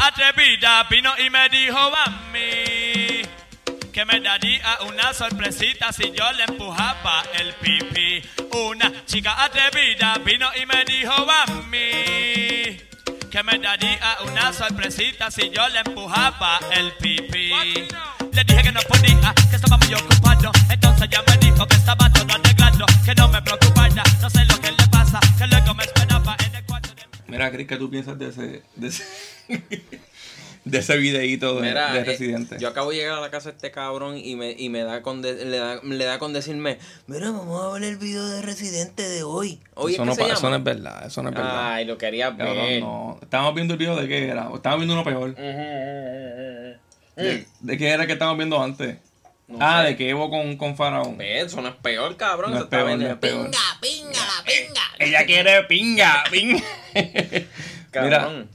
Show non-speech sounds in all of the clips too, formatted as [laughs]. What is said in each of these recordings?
atrevida vino y me dijo a mí que me daría una sorpresita si yo le empujaba el pipí. Una chica atrevida vino y me dijo a mí que me daría una sorpresita si yo le empujaba el pipí. Le dije que no podía, que estaba muy ocupado. Entonces ya me dijo que estaba todo arreglado, que no me preocupara, no sé lo que Mira, Chris, ¿qué tú piensas de ese, de ese, [laughs] de ese videíto de, Mira, de eh, Residente? yo acabo de llegar a la casa de este cabrón y me, y me da con de- le, da, le da con decirme, mira, vamos a ver el video de Residente de hoy. Hoy eso, es no, que se es verdad, eso no es verdad. Ay, lo quería Cabrón, ver. no. Estábamos viendo el video de qué era. Estábamos viendo uno peor. ¿De, de qué era que estábamos viendo antes? No ah, sé. de que Evo con, con Faraón. Eso no es peor, cabrón. No eso es está peor, bien. no es peor. Pinga, pinga, la pinga. Ella quiere pinga, pinga. [laughs] Mira, Cabrón.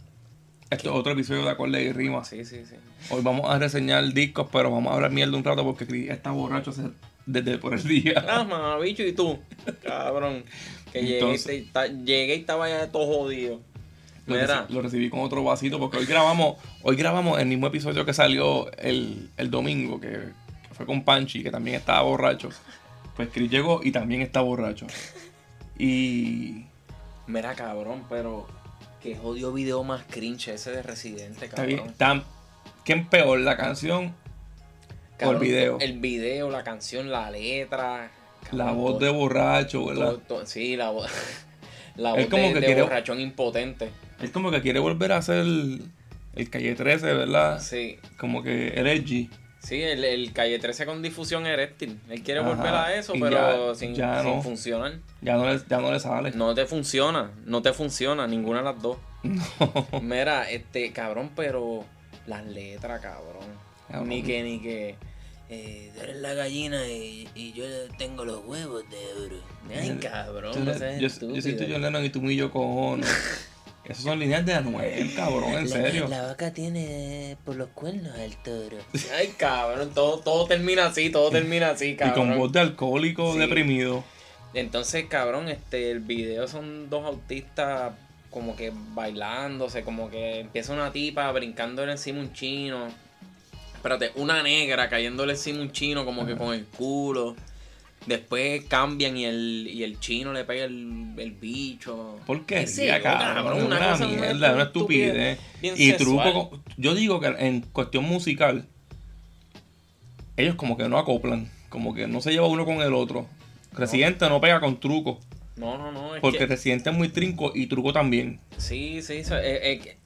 esto es otro episodio de Acorde y Rima. Sí, sí, sí. Hoy vamos a reseñar discos, pero vamos a hablar mierda un rato porque Chris está borracho desde por el día. Ah, mamabicho, ¿y tú? Cabrón. Que llegué, Entonces- y ta- llegué y estaba ya todo jodido. Lo, Mira. reci- lo recibí con otro vasito porque hoy grabamos, hoy grabamos el mismo episodio que salió el, el domingo, que fue con Panchi, que también estaba borracho. Pues Chris llegó y también está borracho. Y Mira, cabrón, pero qué jodido video más cringe ese de Residente, está cabrón. bien. Está, ¿Quién peor, la canción Cabrón, o el video? El video, la canción, la letra. la voz todo- de borracho, ¿verdad? todo- todo- sí, la voz. [laughs] La voz como de, que de quiere- borrachón impotente. Es como que quiere volver a hacer el, el Calle 13, ¿verdad? Sí. Como que el edgy. Sí, el, el calle 13 con difusión eréctil. Él quiere Ajá, volver a eso, pero ya- sin, ya sin no. funcionar. Ya no le, ya no le sale. No te funciona, no te funciona ninguna de las dos. [laughs] No. Mira, este, cabrón, pero las letras, cabrón. Cabrón. Ni que, ni que. Eh, tú eres la gallina y, y yo tengo los huevos de oro. Ay, cabrón, Tú no eres- seas yo, yo soy tu John Lennon y tú y yo cojones. [laughs] Esas son líneas de Anuel, cabrón, en serio. vaca tiene por los cuernos al toro. [laughs] Ay, cabrón, todo, todo termina así, todo termina así, Y cabrón. con voz de alcohólico Sí. deprimido. Entonces, cabrón, este, el video son dos autistas como que bailándose, como que empieza una tipa brincándole encima un chino. Espérate, una negra cayéndole encima un chino como que con el culo. Después cambian y el, y el chino le pega el, el bicho. ¿Por qué? yo, cabrón, una, cosa, mierda, una estupidez. bien Y sexual. truco, yo digo que en cuestión musical, ellos como que no acoplan, como que no se lleva uno con el otro. Residente no pega con truco, No, no, no. Es porque que- Residente es muy trinco y truco también. Sí, sí, so- eh, eh, que-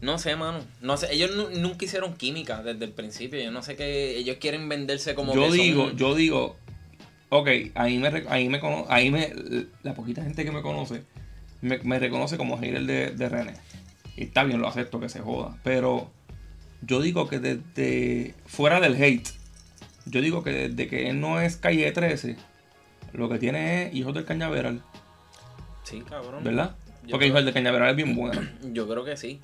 no sé, mano. No sé, ellos nu- nunca hicieron química desde el principio. Yo no sé qué. Ellos quieren venderse como yo que son- digo, yo digo, ok, ahí me, ahí me ahí me, la poquita gente que me conoce, me, me reconoce como hater de, de René. Y está bien, lo acepto que se joda. Pero yo digo que desde fuera del hate, yo digo que desde que él no es calle 13, lo que tiene es hijos del cañaveral, Sí, cabrón. ¿verdad? Yo Porque creo- hijos del cañaveral es bien [clears throat] bueno. Yo creo que sí.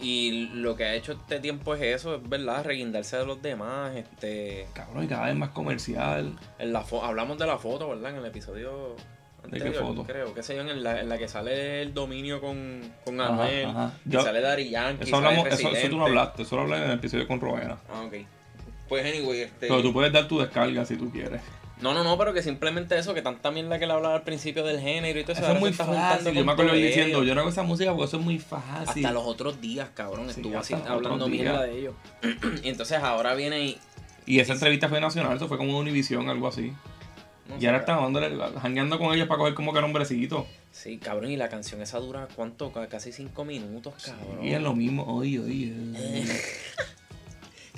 Y lo que ha hecho este tiempo es eso, es verdad, reguindarse de los demás. Este, Cabrón, y cada vez más comercial. en la hablamos de la foto, ¿verdad? En el episodio ¿De qué anterior, foto? creo. Que sé yo, en la, en la que sale el dominio con, con Ajá, Anuel. ajá. Yo- sale Dari Yankee. Eso, hablamos, sale eso, eso tú no hablaste, eso lo hablé en el episodio con Rowena. Ah, ok. Pues, anyway, este... Pero tú puedes dar tu descarga si tú quieres. No, no, no, pero que simplemente eso, que tanta mierda que le hablaba al principio del género y todo eso. Eso es muy fácil. Yo me acuerdo diciendo, yo no hago esa música porque eso es muy fácil. Hasta los otros días, cabrón, Sí, estuvo así hablando mierda de ellos. [clears throat] y entonces ahora viene y... Y esa entrevista fue nacional, eso fue como una Univision, algo así. no y ahora están jangueando con ellos para coger como que era hombrecito. Sí, cabrón, y la canción esa dura, ¿cuánto? Ca- Casi cinco minutos, cabrón. Y es lo mismo, oye, oye. [laughs]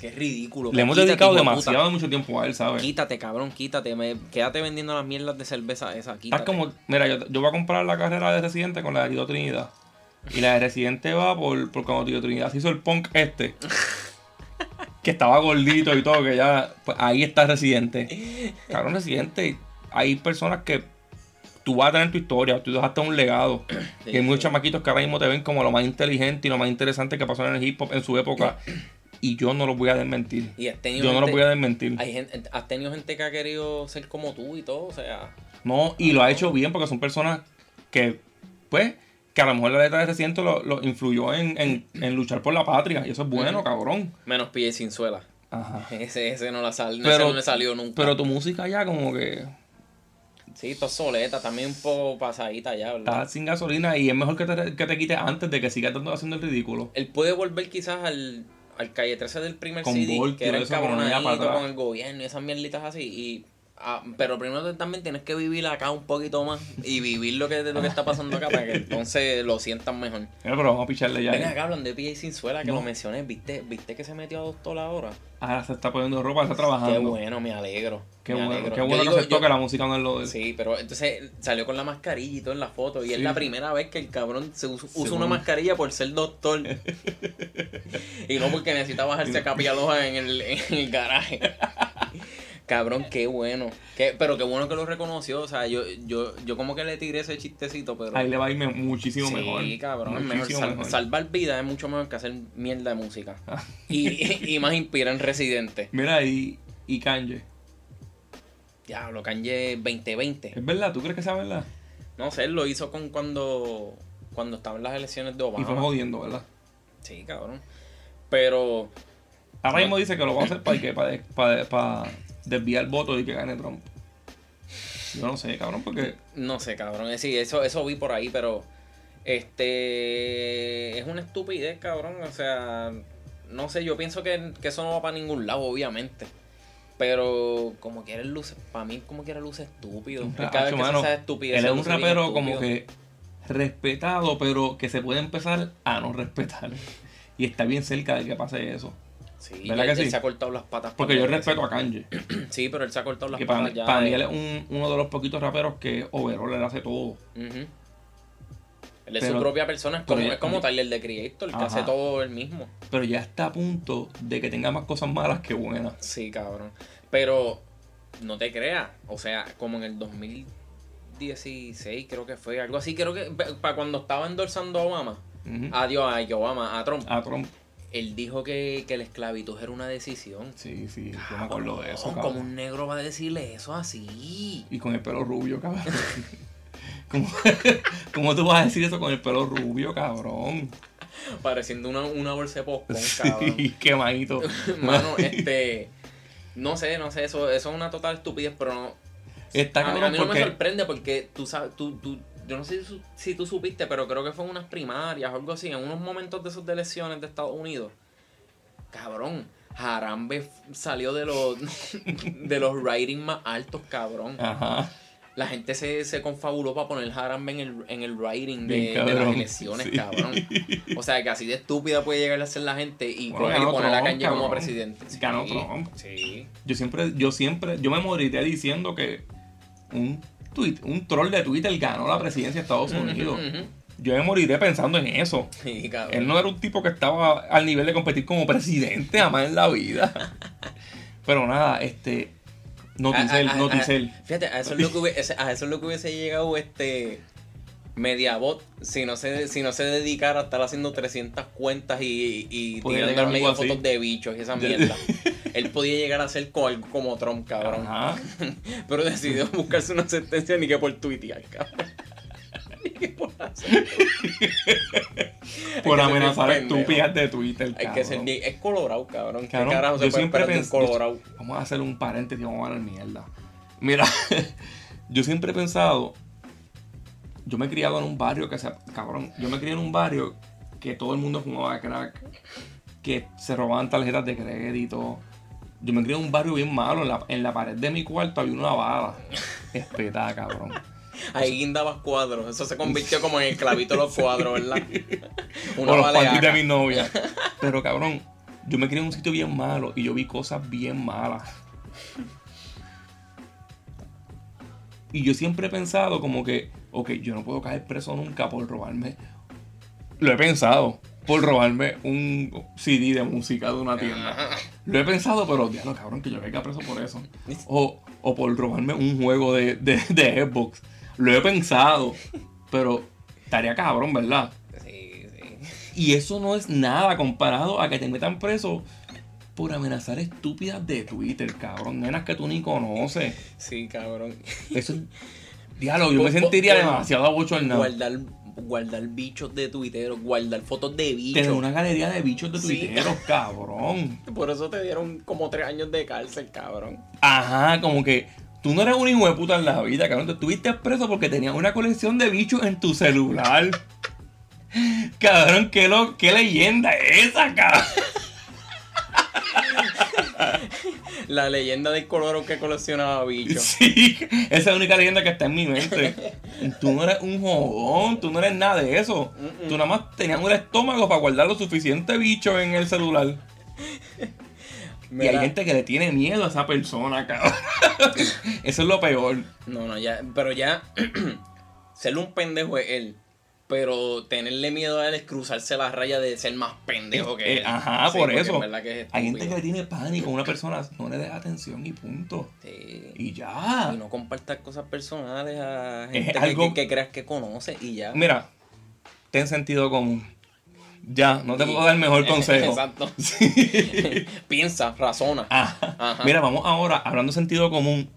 Qué ridículo. Le hemos Quítate, dedicado de demasiado mucho tiempo a él. ¿sabes? Quítate, cabrón, quítate. Me, quédate vendiendo las mierdas de cerveza esa, quítate. Estás como, mira, yo, yo voy a comprar la carrera de Residente con la de Tito Trinidad. Y la de Residente va por, por cuando Tito Trinidad se hizo el punk este. [laughs] que estaba gordito y todo, que ya, pues ahí está Residente. [laughs] Cabrón, Residente, hay personas que tú vas a tener tu historia, tú dejaste un legado. Sí, y hay muchos sí. chamaquitos que ahora mismo te ven como lo más inteligente y lo más interesante que pasó en el hip hop en su época. [clears throat] Y yo no lo voy a desmentir. Y has tenido Yo no lo voy a desmentir. Hay gente, has tenido gente que ha querido ser como tú y todo, o sea... No, y lo ha hecho bien porque son personas que, pues, que a lo mejor la letra de Residente lo, lo influyó en, en, en luchar por la patria. Y eso es bueno, cabrón. Menos pie sin suela. Ajá. [laughs] Ese, ese no la sal, ese no me salió nunca. Pero tu música ya como que Sí, esto es soleta, también un poco pasadita ya, ¿verdad? está sin gasolina y es mejor que te, que te quites antes de que sigas haciendo el ridículo. Él puede volver quizás al, al calle 13 del primer Con CD, Voltio, que era encabronadito atrás. con el gobierno y esas mierditas así. Y, ah, pero primero también tienes que vivir acá un poquito más y vivir lo que, lo que está pasando acá para que entonces lo sientan mejor. Mira, pero vamos a picharle ya. Ven acá, hablan de PJ sin suela, que No. lo mencioné. ¿Viste, ¿Viste que se metió a doctor ahora? Ahora se está poniendo ropa, está trabajando. Qué bueno, me alegro. Qué me bueno, alegro. qué Yo bueno digo, que se yo- toque la música no es lo de Sí, pero entonces salió con la mascarilla y todo en la foto. Y es Sí. la primera vez que el cabrón se usa, Seguro. una mascarilla por ser doctor. [laughs] y no porque necesita bajarse a capialoja en el, en el garaje. [laughs] cabrón, qué bueno. Qué- pero qué bueno que lo reconoció. O sea, yo, yo, yo como que le tiré ese chistecito, pero. Ahí le va a irme muchísimo sí, mejor. cabrón, es mejor. Sal- mejor. salvar vidas es mucho mejor que hacer mierda de música. Ah. y, y más inspira en Residente. [laughs] Mira, y, y Kanye. Diablo, Kanye 2020. ¿Es verdad? ¿Tú crees que sea verdad? No sé, él lo hizo con cuando cuando estaban las elecciones de Y fue Obama. jodiendo, ¿verdad? Sí, cabrón. Pero Ahora mismo dice que lo va a hacer para, que, para, para, para desviar votos y que gane Trump. Yo no sé, cabrón, porque no sé, cabrón. Eh, Sí, eso eso vi por ahí, pero este es una estupidez, cabrón, o sea, no sé, yo pienso que, que eso no va para ningún lado, obviamente. Pero como quiera luce, para mí como quiera luce estúpido. Un Cada vez que mano, se hace estupidez, él es un rapero como estúpido. que respetado, pero que se puede empezar a no respetar. Y está bien cerca de que pase eso. Sí, ¿Verdad él, que él sí? se ha cortado las patas. Porque yo respeto a Kanye. [clears throat] Sí, pero él se ha cortado las Que para, patas mí- ya. para mí él es un- uno de los poquitos raperos que overall él hace todo. Él es Pero- su propia persona, es como, es como Tyler de Creator, que Ajá. hace todo él mismo. Pero ya está a punto de que tenga más cosas malas que buenas. Sí, cabrón. Pero no te creas, o sea, como en el 2016 creo que fue, algo así, creo que para cuando estaba endorsando a Obama, adiós a Obama, a Trump, A Trump. Él dijo que, que la esclavitud era una decisión. Sí, sí, yo me acuerdo de eso. Cabrón. Como un negro va a decirle eso así? Y con el pelo rubio, cabrón. [laughs] ¿Cómo, [laughs] cómo tú vas a decir eso con el pelo rubio, cabrón? Pareciendo una, una bolsa de popcorn, cabrón. [laughs] Sí, quemadito. Mano, este. No sé, no sé, eso, eso es una total estupidez, pero no. Está a, mí- a cabrón mí no me sorprende porque tú sabes, tú, tú, yo no sé si, tú supiste, pero creo que fue en unas primarias o algo así, en unos momentos de esos de elecciones de Estados Unidos. Cabrón, Harambe salió de los [laughs] de los ratings más altos, cabrón. Ajá. La gente se, se confabuló para poner Harambe en el, en el rating de, Bien de las elecciones, sí. cabrón. O sea, que así de estúpida puede llegar a ser la gente y, Bueno, coger y ganó poner a Kanye como presidente. Ganó Sí, Trump. Sí. Yo siempre, yo siempre, yo me moriría diciendo que un un troll de Twitter ganó la presidencia de Estados Unidos. Yo me moriré pensando en eso. Sí. Él no era un tipo que estaba al nivel de competir como presidente jamás en la vida. [laughs] Pero nada, este. Noticel, A- Noticel. a- Fíjate, a eso, es lo que hubiese, a eso es lo que hubiese llegado este Mediabot si no se, si no se dedicara a estar haciendo 300 cuentas y, y Podría tirando medio fotos de bichos y esa mierda. [laughs] Él podía llegar a ser algo como Trump, cabrón. Ajá. [laughs] Pero decidió buscarse una sentencia ni que por tuitear, cabrón. [laughs] Ni que por hacer. Por amenazar estúpidas de Twitter. Hay que ser Es colorado, cabrón. ¿Qué carajo se yo puede siempre pensé. colorado? Vamos a hacer un paréntesis, vamos a dar mierda. Mira, [laughs] yo siempre he pensado. Yo me he criado en un barrio que se. Cabrón, yo me crié en un barrio que todo el mundo fumaba crack, que se robaban tarjetas de crédito. Yo me crié en un barrio bien malo. En la, en la pared de mi cuarto había una bala. Espetada, cabrón. Ahí guindabas cuadros. Eso se convirtió como en el clavito de los cuadros, ¿verdad? [laughs] o los panties de mi novia. [laughs] Pero cabrón, yo me crié en un sitio bien malo y yo vi cosas bien malas. Y yo siempre he pensado como que, ok, yo no puedo caer preso nunca por robarme. Lo he pensado, por robarme un CD de música de una tienda. Lo he pensado, pero diablo, cabrón, que yo caiga preso por eso. [laughs] O, o por robarme un juego de, de, de Xbox. Lo he pensado, pero estaría cabrón, ¿verdad? Sí, sí. Y eso no es nada comparado a que te metan preso por amenazar estúpidas de Twitter, cabrón. Nenas que tú ni conoces. Sí, cabrón. Eso es. Diálogo, yo [laughs] me sentiría demasiado abochornado. Guardar, guardar bichos de Twitter, guardar fotos de bichos. Tener una galería de bichos de Sí. tuiteros, cabrón. [laughs] Por eso te dieron como tres años de cárcel, cabrón. Ajá, como que tú no eres un hijo de puta en la vida, cabrón. Te estuviste preso porque tenías una colección de bichos en tu celular. [laughs] Cabrón, qué, lo, qué leyenda es esa, cabrón. [laughs] La leyenda del coloro que coleccionaba bichos. Sí, esa es la única leyenda que está en mi mente. Tú no eres un jodón, tú no eres nada de eso. Tú nada más tenías un estómago para guardar lo suficiente bicho en el celular. Y hay gente que le tiene miedo a esa persona, cabrón. [laughs] Eso es lo peor. No, no, ya, pero ya [clears throat] serle un pendejo es él. Pero tenerle miedo a él es cruzarse la raya de ser más pendejo que Eh, él. ajá, Sí, por eso. verdad que es Hay gente que tiene pánico una persona, no le des atención y punto. Sí. Y ya. Y no compartas cosas personales a Es gente que- algo- que, que creas que conoce y ya. Mira, ten sentido común. Ya, no te Y- puedo dar mejor [laughs] consejo. Exacto. Sí. [laughs] Piensa, razona. Ajá. Ajá. Mira, vamos ahora, hablando de sentido común,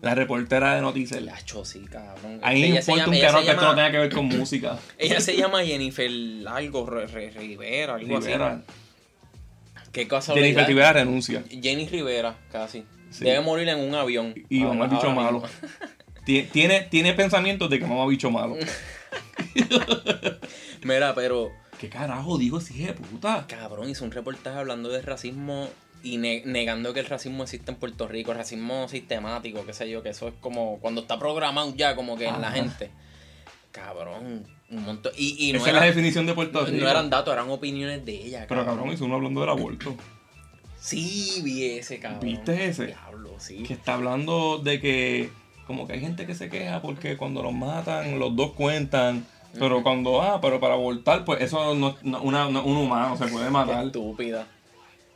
la reportera de noticias. Lacho, sí, cabrón. Ahí Ella me importa llama- un carajo que esto no tenga que ver con música. [laughs] Ella se llama Jennifer algo, Re- Re- Rivera, algo Rivera. así. ¿Qué cosa Jennifer Rivera renuncia. Jenny Rivera, casi. Sí. Debe morir en un avión. Y Ahora- mamá bicho malo. Tiene, tiene pensamientos de que mamá bicho malo. [laughs] Mira, pero ¿Qué carajo digo ese hijo de puta? cabrón, hizo un reportaje hablando de racismo y ne- negando que el racismo existe en Puerto Rico, el racismo sistemático, qué sé yo, que eso es como cuando está programado ya como que en la gente. Cabrón, un montón. Y, y no, Esa es la definición de Puerto Rico. no eran datos, eran opiniones de ella. Pero cabrón, hizo uno hablando del aborto. Sí, vi ese, cabrón. ¿Viste ese? Diablo, sí. Que está hablando de que como que hay gente que se queja porque cuando los matan, los dos cuentan. Pero cuando, ah, pero para abortar, pues eso no, no- una- no- un humano se puede Qué matar. estúpida.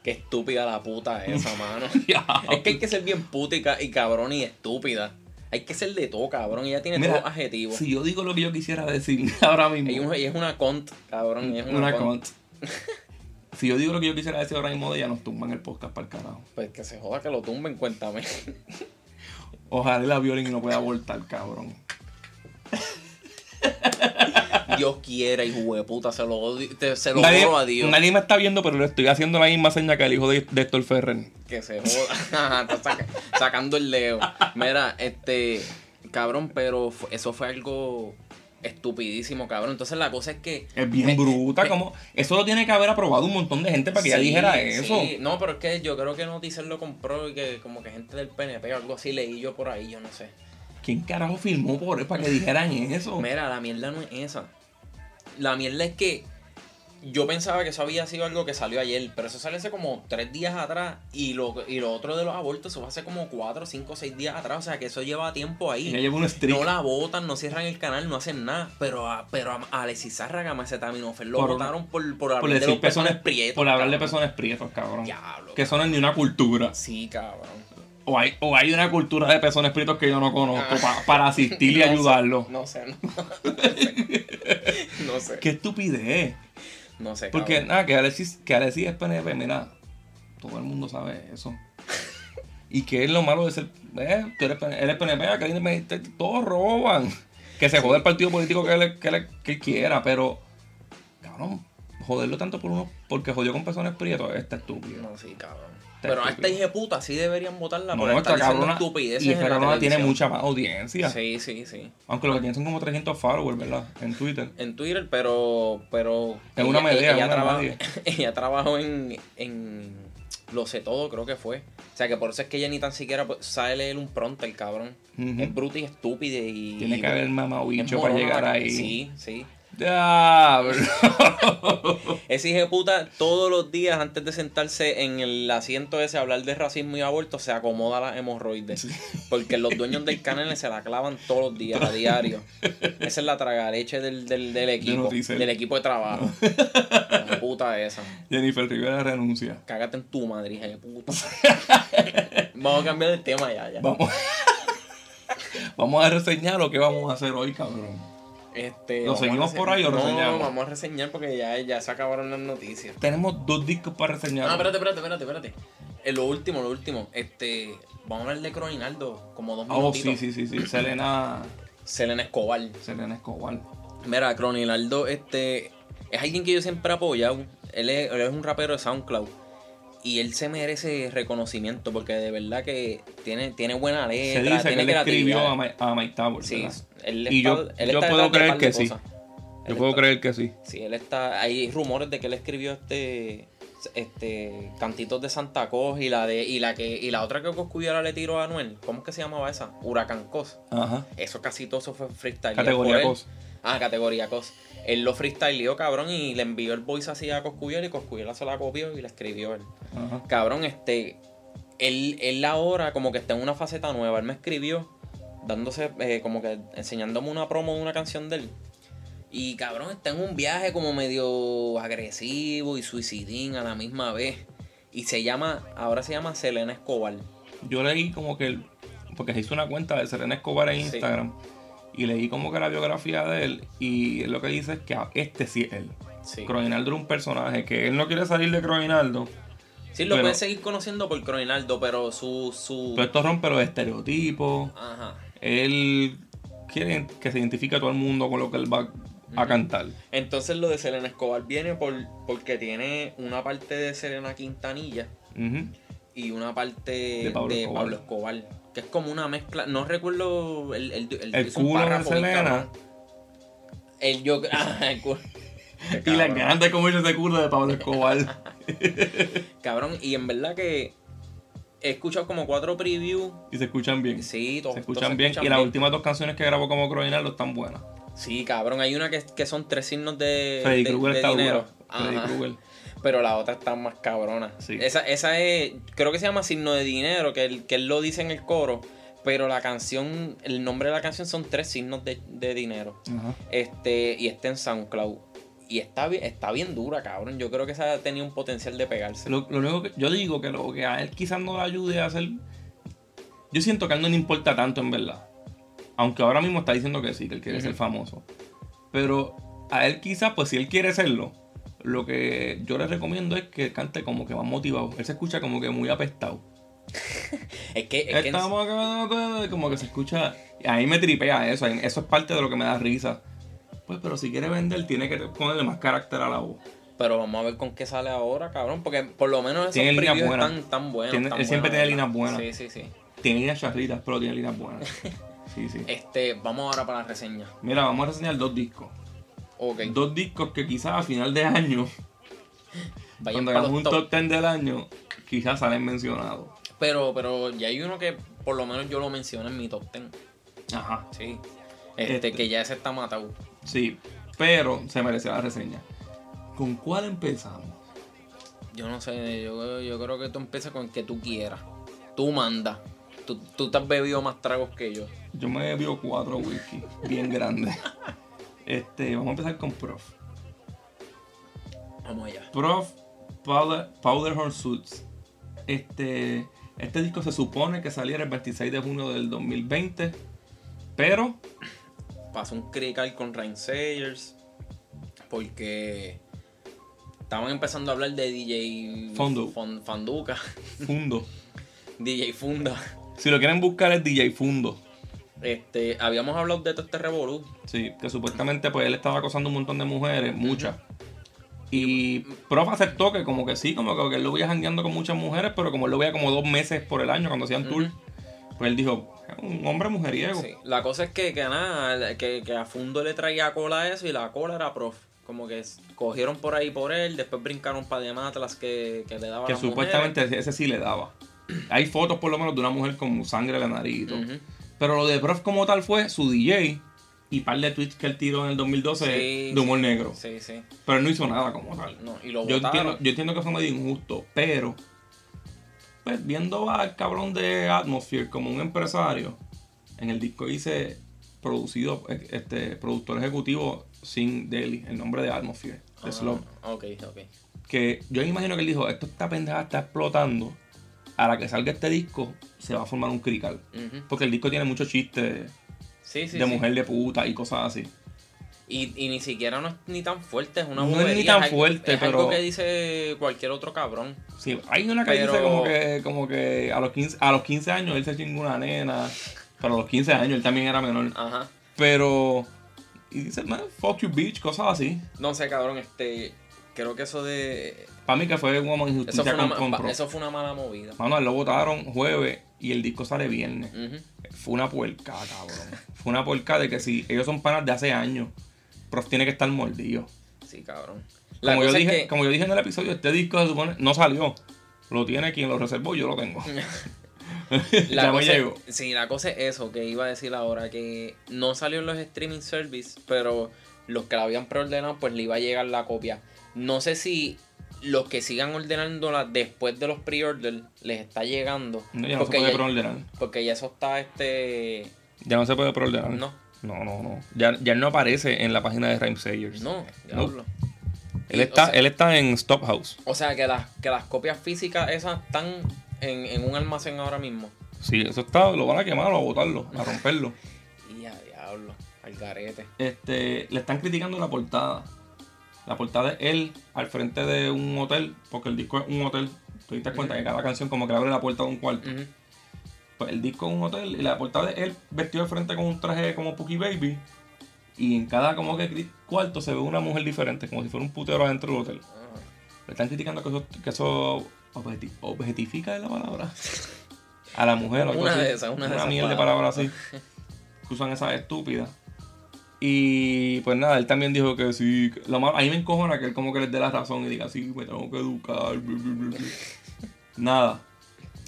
Qué estúpida la puta esa, [laughs] mano. Ya. es que hay que ser bien puta y, ca- y cabrón y estúpida. Hay que ser de todo, cabrón. Ella tiene Mira, todos los adjetivos. Si yo digo lo que yo quisiera decir ahora mismo. Ella es una- cont, cabrón. ella es una, una cont. cont. si yo digo lo que yo quisiera decir ahora mismo ella, nos tumban el podcast para el carajo. Pues que se joda que lo tumben, cuéntame. Ojalá la violen y no pueda abortar, cabrón. [laughs] Dios quiera, hijo de puta, se lo, te- se lo Nadie, a Dios. nadie me está viendo, pero le estoy haciendo la misma seña que el hijo de, de Héctor Ferrer. Que se joda. [laughs] Está saca- sacando el dedo. Mira, este. Cabrón, pero eso fue algo estupidísimo, cabrón. Entonces la cosa es que. Es bien bruta, como eso lo tiene que haber aprobado un montón de gente para que ella Sí, dijera eso. sí. No, pero es que yo creo que Noticias lo compró y que como que gente del PNP o algo así leí yo por ahí, yo no sé. ¿Quién carajo firmó por para que dijeran eso? Mira, la mierda no es esa. La mierda es que yo pensaba que eso había sido algo que salió ayer, pero eso salió hace como tres días atrás y lo, y lo otro de los abortos, eso fue hace como cuatro, cinco, seis días atrás, o sea que eso lleva tiempo ahí. Lleva un. No la votan, no cierran el canal, no hacen nada. Pero a, pero a Alexis Zárraga, Macetaminofer lo votaron por, por por hablar de personas pezones prietos. Por hablar de personas prietos, cabrón. Diablo. Que es ni una cultura. Sí, cabrón. O hay, o hay una cultura de personas prietos que yo no conozco Ah. pa- para asistir y [laughs] No sé, ayudarlo. No sé, no, no [laughs] sé. [laughs] No sé. Qué estupidez. No sé, Porque cabrón. nada, que Alexis, que Alexis es PNP, mira, todo el mundo sabe eso. [laughs] Y que es lo malo de ser, eh, tú eres, PNP, eres PNP, que eres todos roban. [laughs] Que se jode el partido político que él, que él- que él quiera, pero, cabrón, joderlo tanto por uno, porque jodió con personas prietos, está estúpido. No, sí, cabrón. Pero a esta estúpido. hija de puta sí deberían votarla No, por esta estar cabrona, estupideces y esta cabrona tiene mucha más audiencia. Sí, sí, sí. Aunque lo que tiene son como 300 followers, ¿verdad? En Twitter. En Twitter, pero. pero Es una media, ella, traba- [laughs] ella trabajó en, en. Lo sé todo, creo que fue. O sea que por eso es que ella ni tan siquiera sabe leer un pronto, el cabrón. Es bruta y estúpida y. Tiene que haber es bicho para llegar ahí. Sí, sí. Diablo. Ese hijo de puta, todos los días antes de sentarse en el asiento ese a hablar de racismo y aborto, se acomoda las hemorroides. Porque los dueños del canal se la clavan todos los días, a diario. Esa es la tragaleche del, del, del equipo. Noticiel. del equipo de trabajo. La puta esa. Jennifer Rivera renuncia. Cágate en tu madre, hija de puta. Vamos a cambiar el tema ya, ya. Vamos. [laughs] vamos a reseñar lo que vamos a hacer hoy, cabrón. Este, ¿Lo seguimos por ahí o no, reseñamos? vamos a reseñar porque ya, ya se acabaron las noticias. Tenemos dos discos para reseñar. Ah, espérate, espérate, espérate, espérate. Eh, lo último, lo último. Este, vamos a hablar de Croninaldo, como dos Oh, minutitos. sí, sí, sí, sí. Selena, Selena Escobar. Selena Escobar. Mira, Cronilardo, este, es alguien que yo siempre he apoyado. Él es, él es un rapero de SoundCloud. Y él se merece reconocimiento porque de verdad que tiene, tiene buena Se letra, dice que tiene él escribió a a Mike Towers, Y yo, él yo puedo creer que sí. cosas. Yo Él puedo está- creer que sí. Sí, él está. Hay rumores de que él escribió este. Este. Cantitos de Santa Cos y la de. Y la que. Y la otra que Coscuyera le tiró a Anuel. ¿Cómo es que se llamaba esa? Huracán Cos. Ajá. Eso casi todo eso fue freestyle. Categoría cos. Ah, categoría cos. Él lo freestyleó, cabrón, y le envió el voice así a Coscuyera y Coscuyera se la copió y la escribió él. Cabrón, este. Él, él ahora como que está en una faceta nueva. Él me escribió dándose, eh, como que enseñándome una promo de una canción de él. Y cabrón, está en un viaje como medio agresivo y suicidín a la misma vez. Y se llama, ahora se llama Selena Escobar. Yo leí como que, porque se hizo una cuenta de Serena Escobar en Sí. Instagram, y leí como que la biografía de él, y lo que dice es que este sí es él. Sí. Croinaldo era un personaje que él no quiere salir de Croinaldo, Sí, lo puedes seguir conociendo por Croinaldo, pero su. su... pero esto rompe los estereotipos. Ajá. Él quiere que se identifique a todo el mundo con lo que él va a cantar. Entonces lo de Selena Escobar viene por porque tiene una parte de Selena Quintanilla y una parte de De Pablo, Pablo Escobar. Que es como una mezcla. No recuerdo el, el, el, El culo de Selena. El yo. [laughs] Ah, el culo. Y las ganas de comerse ese culo de Pablo Escobar. [laughs] Cabrón, y en verdad que he escuchado como cuatro previews. y se escuchan bien. Sí, todos se todos escuchan bien. y las últimas dos canciones que grabó como Croinaldo están buenas. Sí, cabrón, hay una que, que son tres signos de, Freddy Krueger está dinero. dura. Freddy. Krueger. Pero la otra está más cabrona. Sí. Esa, esa es, creo que se llama signo de dinero, que él, que él lo dice en el coro. Pero la canción, el nombre de la canción son tres signos de, de dinero. Ajá. Este, y está en SoundCloud. Y está bien, está bien dura, cabrón. Yo creo que esa tenía un potencial de pegarse. Lo, lo único que yo digo que lo que a él quizás no le ayude a hacer. Yo siento que a él no le importa tanto en verdad. Aunque ahora mismo está diciendo que sí, que él quiere ser famoso. Pero a él quizás, pues si él quiere serlo, lo que yo le recomiendo es que cante como que más motivado. Él se escucha como que muy apestado. [laughs] Es que, es que Estamos acá, como que se escucha. A mí me tripea eso. Eso es parte de lo que me da risa. Pues, pero si quiere vender, tiene que ponerle más carácter a la voz. pero vamos a ver con qué sale ahora, cabrón. Porque por lo menos esos Tiene líneas buenas. están tan buenos. Tiene- tan él siempre tiene líneas buenas. Sí, sí, sí. Tiene líneas charritas, pero tiene líneas buenas. [laughs] Sí, sí. Este, vamos ahora para la reseña. Mira, vamos a reseñar dos discos. Dos discos que quizás a final de año, [laughs] Vayan cuando hagamos un top. top 10 del año, quizás salen mencionados. Pero, pero ya hay uno que por lo menos yo lo menciono en mi top 10. Ajá. Sí. Este, Este. que ya ese está matado. Sí, pero se mereció la reseña. ¿Con cuál empezamos? Yo no sé, yo, yo creo que tú empiezas con el que tú quieras. Tú mandas. Tú, tú te has bebido más tragos que yo. Yo me bebió cuatro whisky, bien grandes. [laughs] Este, vamos a empezar con Prof. Vamos allá. Prof Powder, Powderhorn Suits. Este, este disco se supone que saliera el 26 de junio del 2020, pero Pasó un crical con Rain Sayers. Porque estaban empezando a hablar de DJ Fondo. Fon- Fanduca. Fundo. [laughs] DJ Funda. Si lo quieren buscar es DJ Fundo. Este, habíamos hablado de todo este revolú. Sí, que supuestamente pues él estaba acosando un montón de mujeres, muchas. Y Prof aceptó que como que sí, como que él lo veía jangueando con muchas mujeres, pero como él lo veía como dos meses por el año cuando hacían tour, pues él dijo, "Es un hombre mujeriego. Sí, La cosa es que, que nada, que, que a Fundo le traía cola a eso y la cola era prof. Como que cogieron por ahí por él, después brincaron para de Atlas que, que le daban Que a las supuestamente ese- ese sí le daba. Hay fotos por lo menos de una mujer con sangre en la nariz y todo. Pero lo de Prof como tal fue su DJ y par de tweets que él tiró en el 2012 Sí, de humor sí. negro. Sí, sí. Pero él no hizo nada como tal. No, y lo Yo entiendo, yo entiendo que fue medio injusto, pero pues, viendo al cabrón de Atmosphere como un empresario, en el disco dice producido, eh, este, productor ejecutivo sin Daily, el nombre de Atmosphere, de Ah, Slop. Ok, ok. Que yo me imagino que él dijo, esto esta pendeja está explotando, a la que salga este disco se va a formar un crical. Porque el disco tiene muchos chistes Sí, sí, de sí. mujer de puta y cosas así. Y, y ni siquiera no es ni tan fuerte, es una No es ni tan algo- fuerte, es algo que dice cualquier otro cabrón. Sí, hay una que Pero- dice como que, como que a los 15, a los 15 años él se chingó una nena. Pero a los 15 años él también era menor. Ajá. Pero y dice, man, fuck you bitch, cosas así. No sé, cabrón, este. Creo que eso de. Para mí que fue una Eso injusticia fue, una, con, eso fue una mala movida. Mano, lo votaron jueves y el disco sale viernes. Fue una puerca, cabrón. Fue una puerca de que si ellos son panas de hace años, Prof tiene que estar mordido. Sí, cabrón. La Como yo, dije, que- como yo dije en el episodio, este disco se supone no salió. Lo tiene quien lo reservó, yo lo tengo. [laughs] [laughs] La ya me cosa, llegó. sí, la cosa es eso que iba a decir ahora, que no salió en los streaming service, pero los que la habían preordenado, pues le iba a llegar la copia. No sé si los que sigan ordenándola después de los pre-order les está llegando. No, ya no se porque, puede ya, preordenar. porque ya eso está este. Ya no se puede preordenar. No, No, no, no. Ya, ya no aparece en la página de Rhyme Sayers. no, No. diablo. Él Y, está, o sea, él está en Stop House. o sea, que las, que las copias físicas esas están en, en un almacén ahora mismo. Sí, eso está, lo van a quemar o a botarlo, a romperlo. [laughs] Y a diablo, al garete. Este, le están criticando la portada. La portada es él al frente de un hotel, porque el disco es un hotel. Tú te das cuenta que cada canción como que abre la puerta de un cuarto. Pues el disco es un hotel y la portada es él vestido de frente con un traje como Pookie Baby. Y en cada como que cuarto se ve una mujer diferente, como si fuera un putero adentro del hotel. Ah. Le están criticando que eso, que eso objeti- objetifica es la palabra. A la mujer. algo Una de esas, una de esas mierda de palabras. palabras así. Que [laughs] usan esas estúpidas. Y pues nada, él también dijo que sí. que- Lo malo, a mí me encojona que él como que les dé la razón y diga, sí, me tengo que educar. bla, bla, bla, bla". Nada.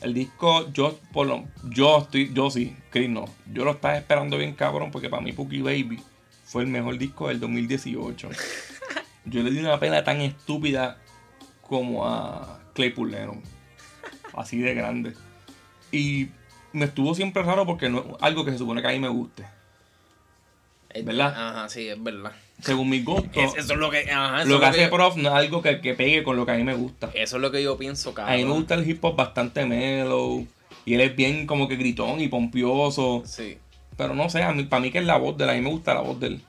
El disco, yo por lo, yo estoy, yo sí, Chris no. Yo lo estaba esperando bien cabrón porque para mí Pookie Baby fue el mejor disco del 2018. [laughs] Yo le di una pena tan estúpida como a Claypool Lennon. Así de grande. Y me estuvo siempre raro porque no es algo que se supone que a mí me guste. Es- ¿Verdad? Ajá, sí, es verdad. Según mis gustos, Es- eso es lo que, ajá, eso lo es que hace yo- Prof no es algo que, que pegue con lo que a mí me gusta. Eso es lo que yo pienso, cabrón. A mí me gusta el hip hop bastante mellow. Y él es bien como que gritón y pompioso. Sí. Pero no sé, a mí, para mí que es la voz de él, a mí me gusta la voz de él.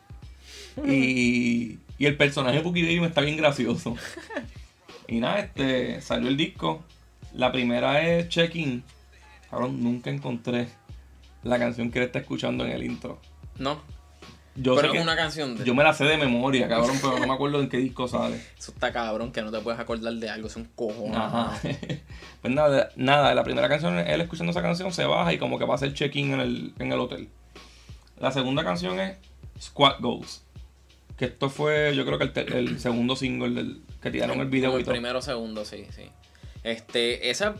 [laughs] Y, y el personaje de me está bien gracioso. [laughs] Y nada, este, salió el disco. La primera es Check-In. Cabrón, nunca encontré la canción que él está escuchando en el intro. No, Yo, pero sé es una canción de... yo me la sé de memoria, cabrón, pero no me acuerdo en qué disco sale. Eso está cabrón, que no te puedes acordar de algo, es un cojón. Ajá. [laughs] pues nada, nada, la primera canción, él escuchando esa canción se baja y como que va a hacer check-in en el, en el hotel. La segunda canción es Squad Goals. Que esto fue, yo creo que el, segundo single del, que tiraron el video Como y el todo. primero o segundo, sí, sí. Este, esa...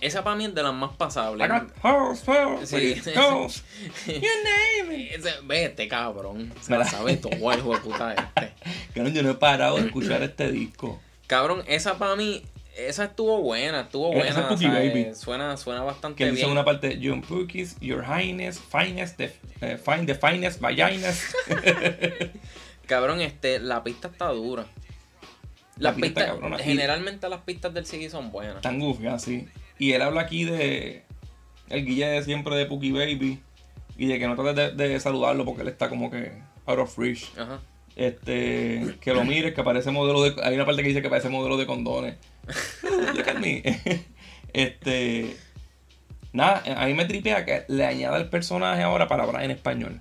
Esa para mí es de las más pasables. I got house, house, Sí. [laughs] You name it. Ese- Ve, este cabrón. Se la sabe todo el hijo de puta [laughs] este. Cabrón, yo no he parado de escuchar este disco. Cabrón, esa para mí, esa estuvo buena, estuvo Esa es buena. Pookie ¿sabes? Baby. Suena, suena bastante Que él dice bien. una parte, John Pookies, Your Highness, Finest, the, eh, find the finest, vaginas. [laughs] Cabrón, este, la pista está dura. La pista pistas, generalmente las pistas del CD son buenas. Tan goofy así. Y él habla aquí de el guille de siempre de Pookie Baby y de que no trates de, de saludarlo porque él está como que out of reach. Ajá. Este, que lo mires, que parece modelo de. Hay una parte que dice que parece modelo de condones. Look at me. Este. Nada, a mí me tripea que le añada el personaje ahora palabras en español.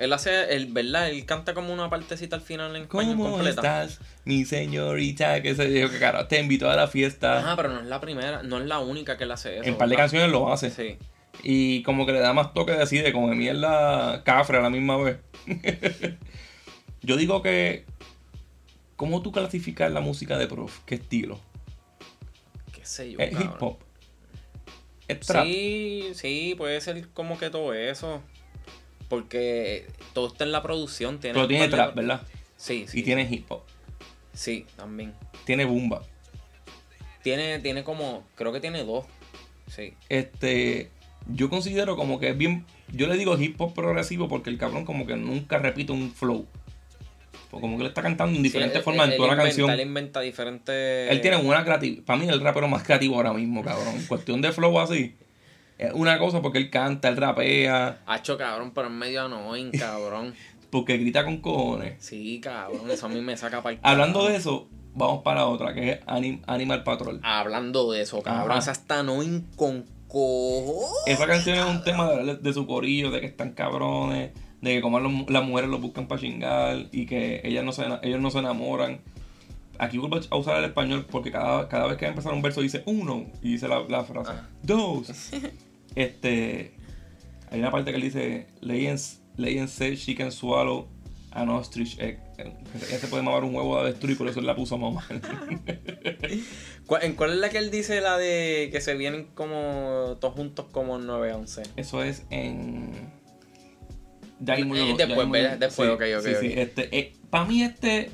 Él hace, el, ¿verdad? Él canta como una partecita al final en español ¿Cómo completa. estás, mi señorita? Que se dijo que carajo, te invito a la fiesta. Ajá, pero no es la primera, no es la única que él hace eso. en par de ¿verdad? canciones lo hace. Sí. Y como que le da más toque de decide, como de mierda cafre a la misma vez. [laughs] Yo digo que. ¿Cómo tú clasificas la música de prof? ¿Qué estilo? Qué sé yo, ¿Es cabrón. hip hop? ¿Es trap? Sí, sí, puede ser como que todo eso. Porque todo está en la producción. Tiene Pero tiene de- trap, ¿verdad? Sí, sí. Y tiene hip hop. Sí, también. Tiene bumba. Tiene, tiene como, creo que tiene dos. Sí. Este. Yo considero como que es bien. Yo le digo hip hop progresivo porque el cabrón como que nunca repite un flow. O como que le está cantando en diferentes Sí, formas él- en toda él la inventa- canción. Él inventa diferentes. Él tiene una creatividad. Para mí, el rapero más creativo ahora mismo, cabrón. En cuestión de flow así. Es una cosa porque él canta, él rapea, Hacho, cabrón, pero en medio annoying, [laughs] cabrón. porque grita con cojones. Sí, cabrón, eso a mí me saca para Hablando de eso, vamos para otra, que es Anim- Animal Patrol. Hablando de eso, cabrón, esa está annoying con cojo. Esa canción es un tema de, de su corillo, de que están cabrones, de que como los- las mujeres los buscan para chingar y que ellas no se, ellos no se enamoran. Aquí vuelvo a usar el español porque cada, cada vez que va a empezar un verso dice uno y dice la, la frase Ah. dos. [laughs] este, hay una parte que él dice, she can swallow an ostrich egg. Ella se puede mamar un huevo de avestruz y por eso él la puso a mamar. [laughs] ¿Cuál, ¿En cuál es la que él dice la de que se vienen como todos juntos como 9-11? Eso es en. Ahí murió- Eh, después. Después, sí, ok, ok, sí, sí. ok. Este, para mí, este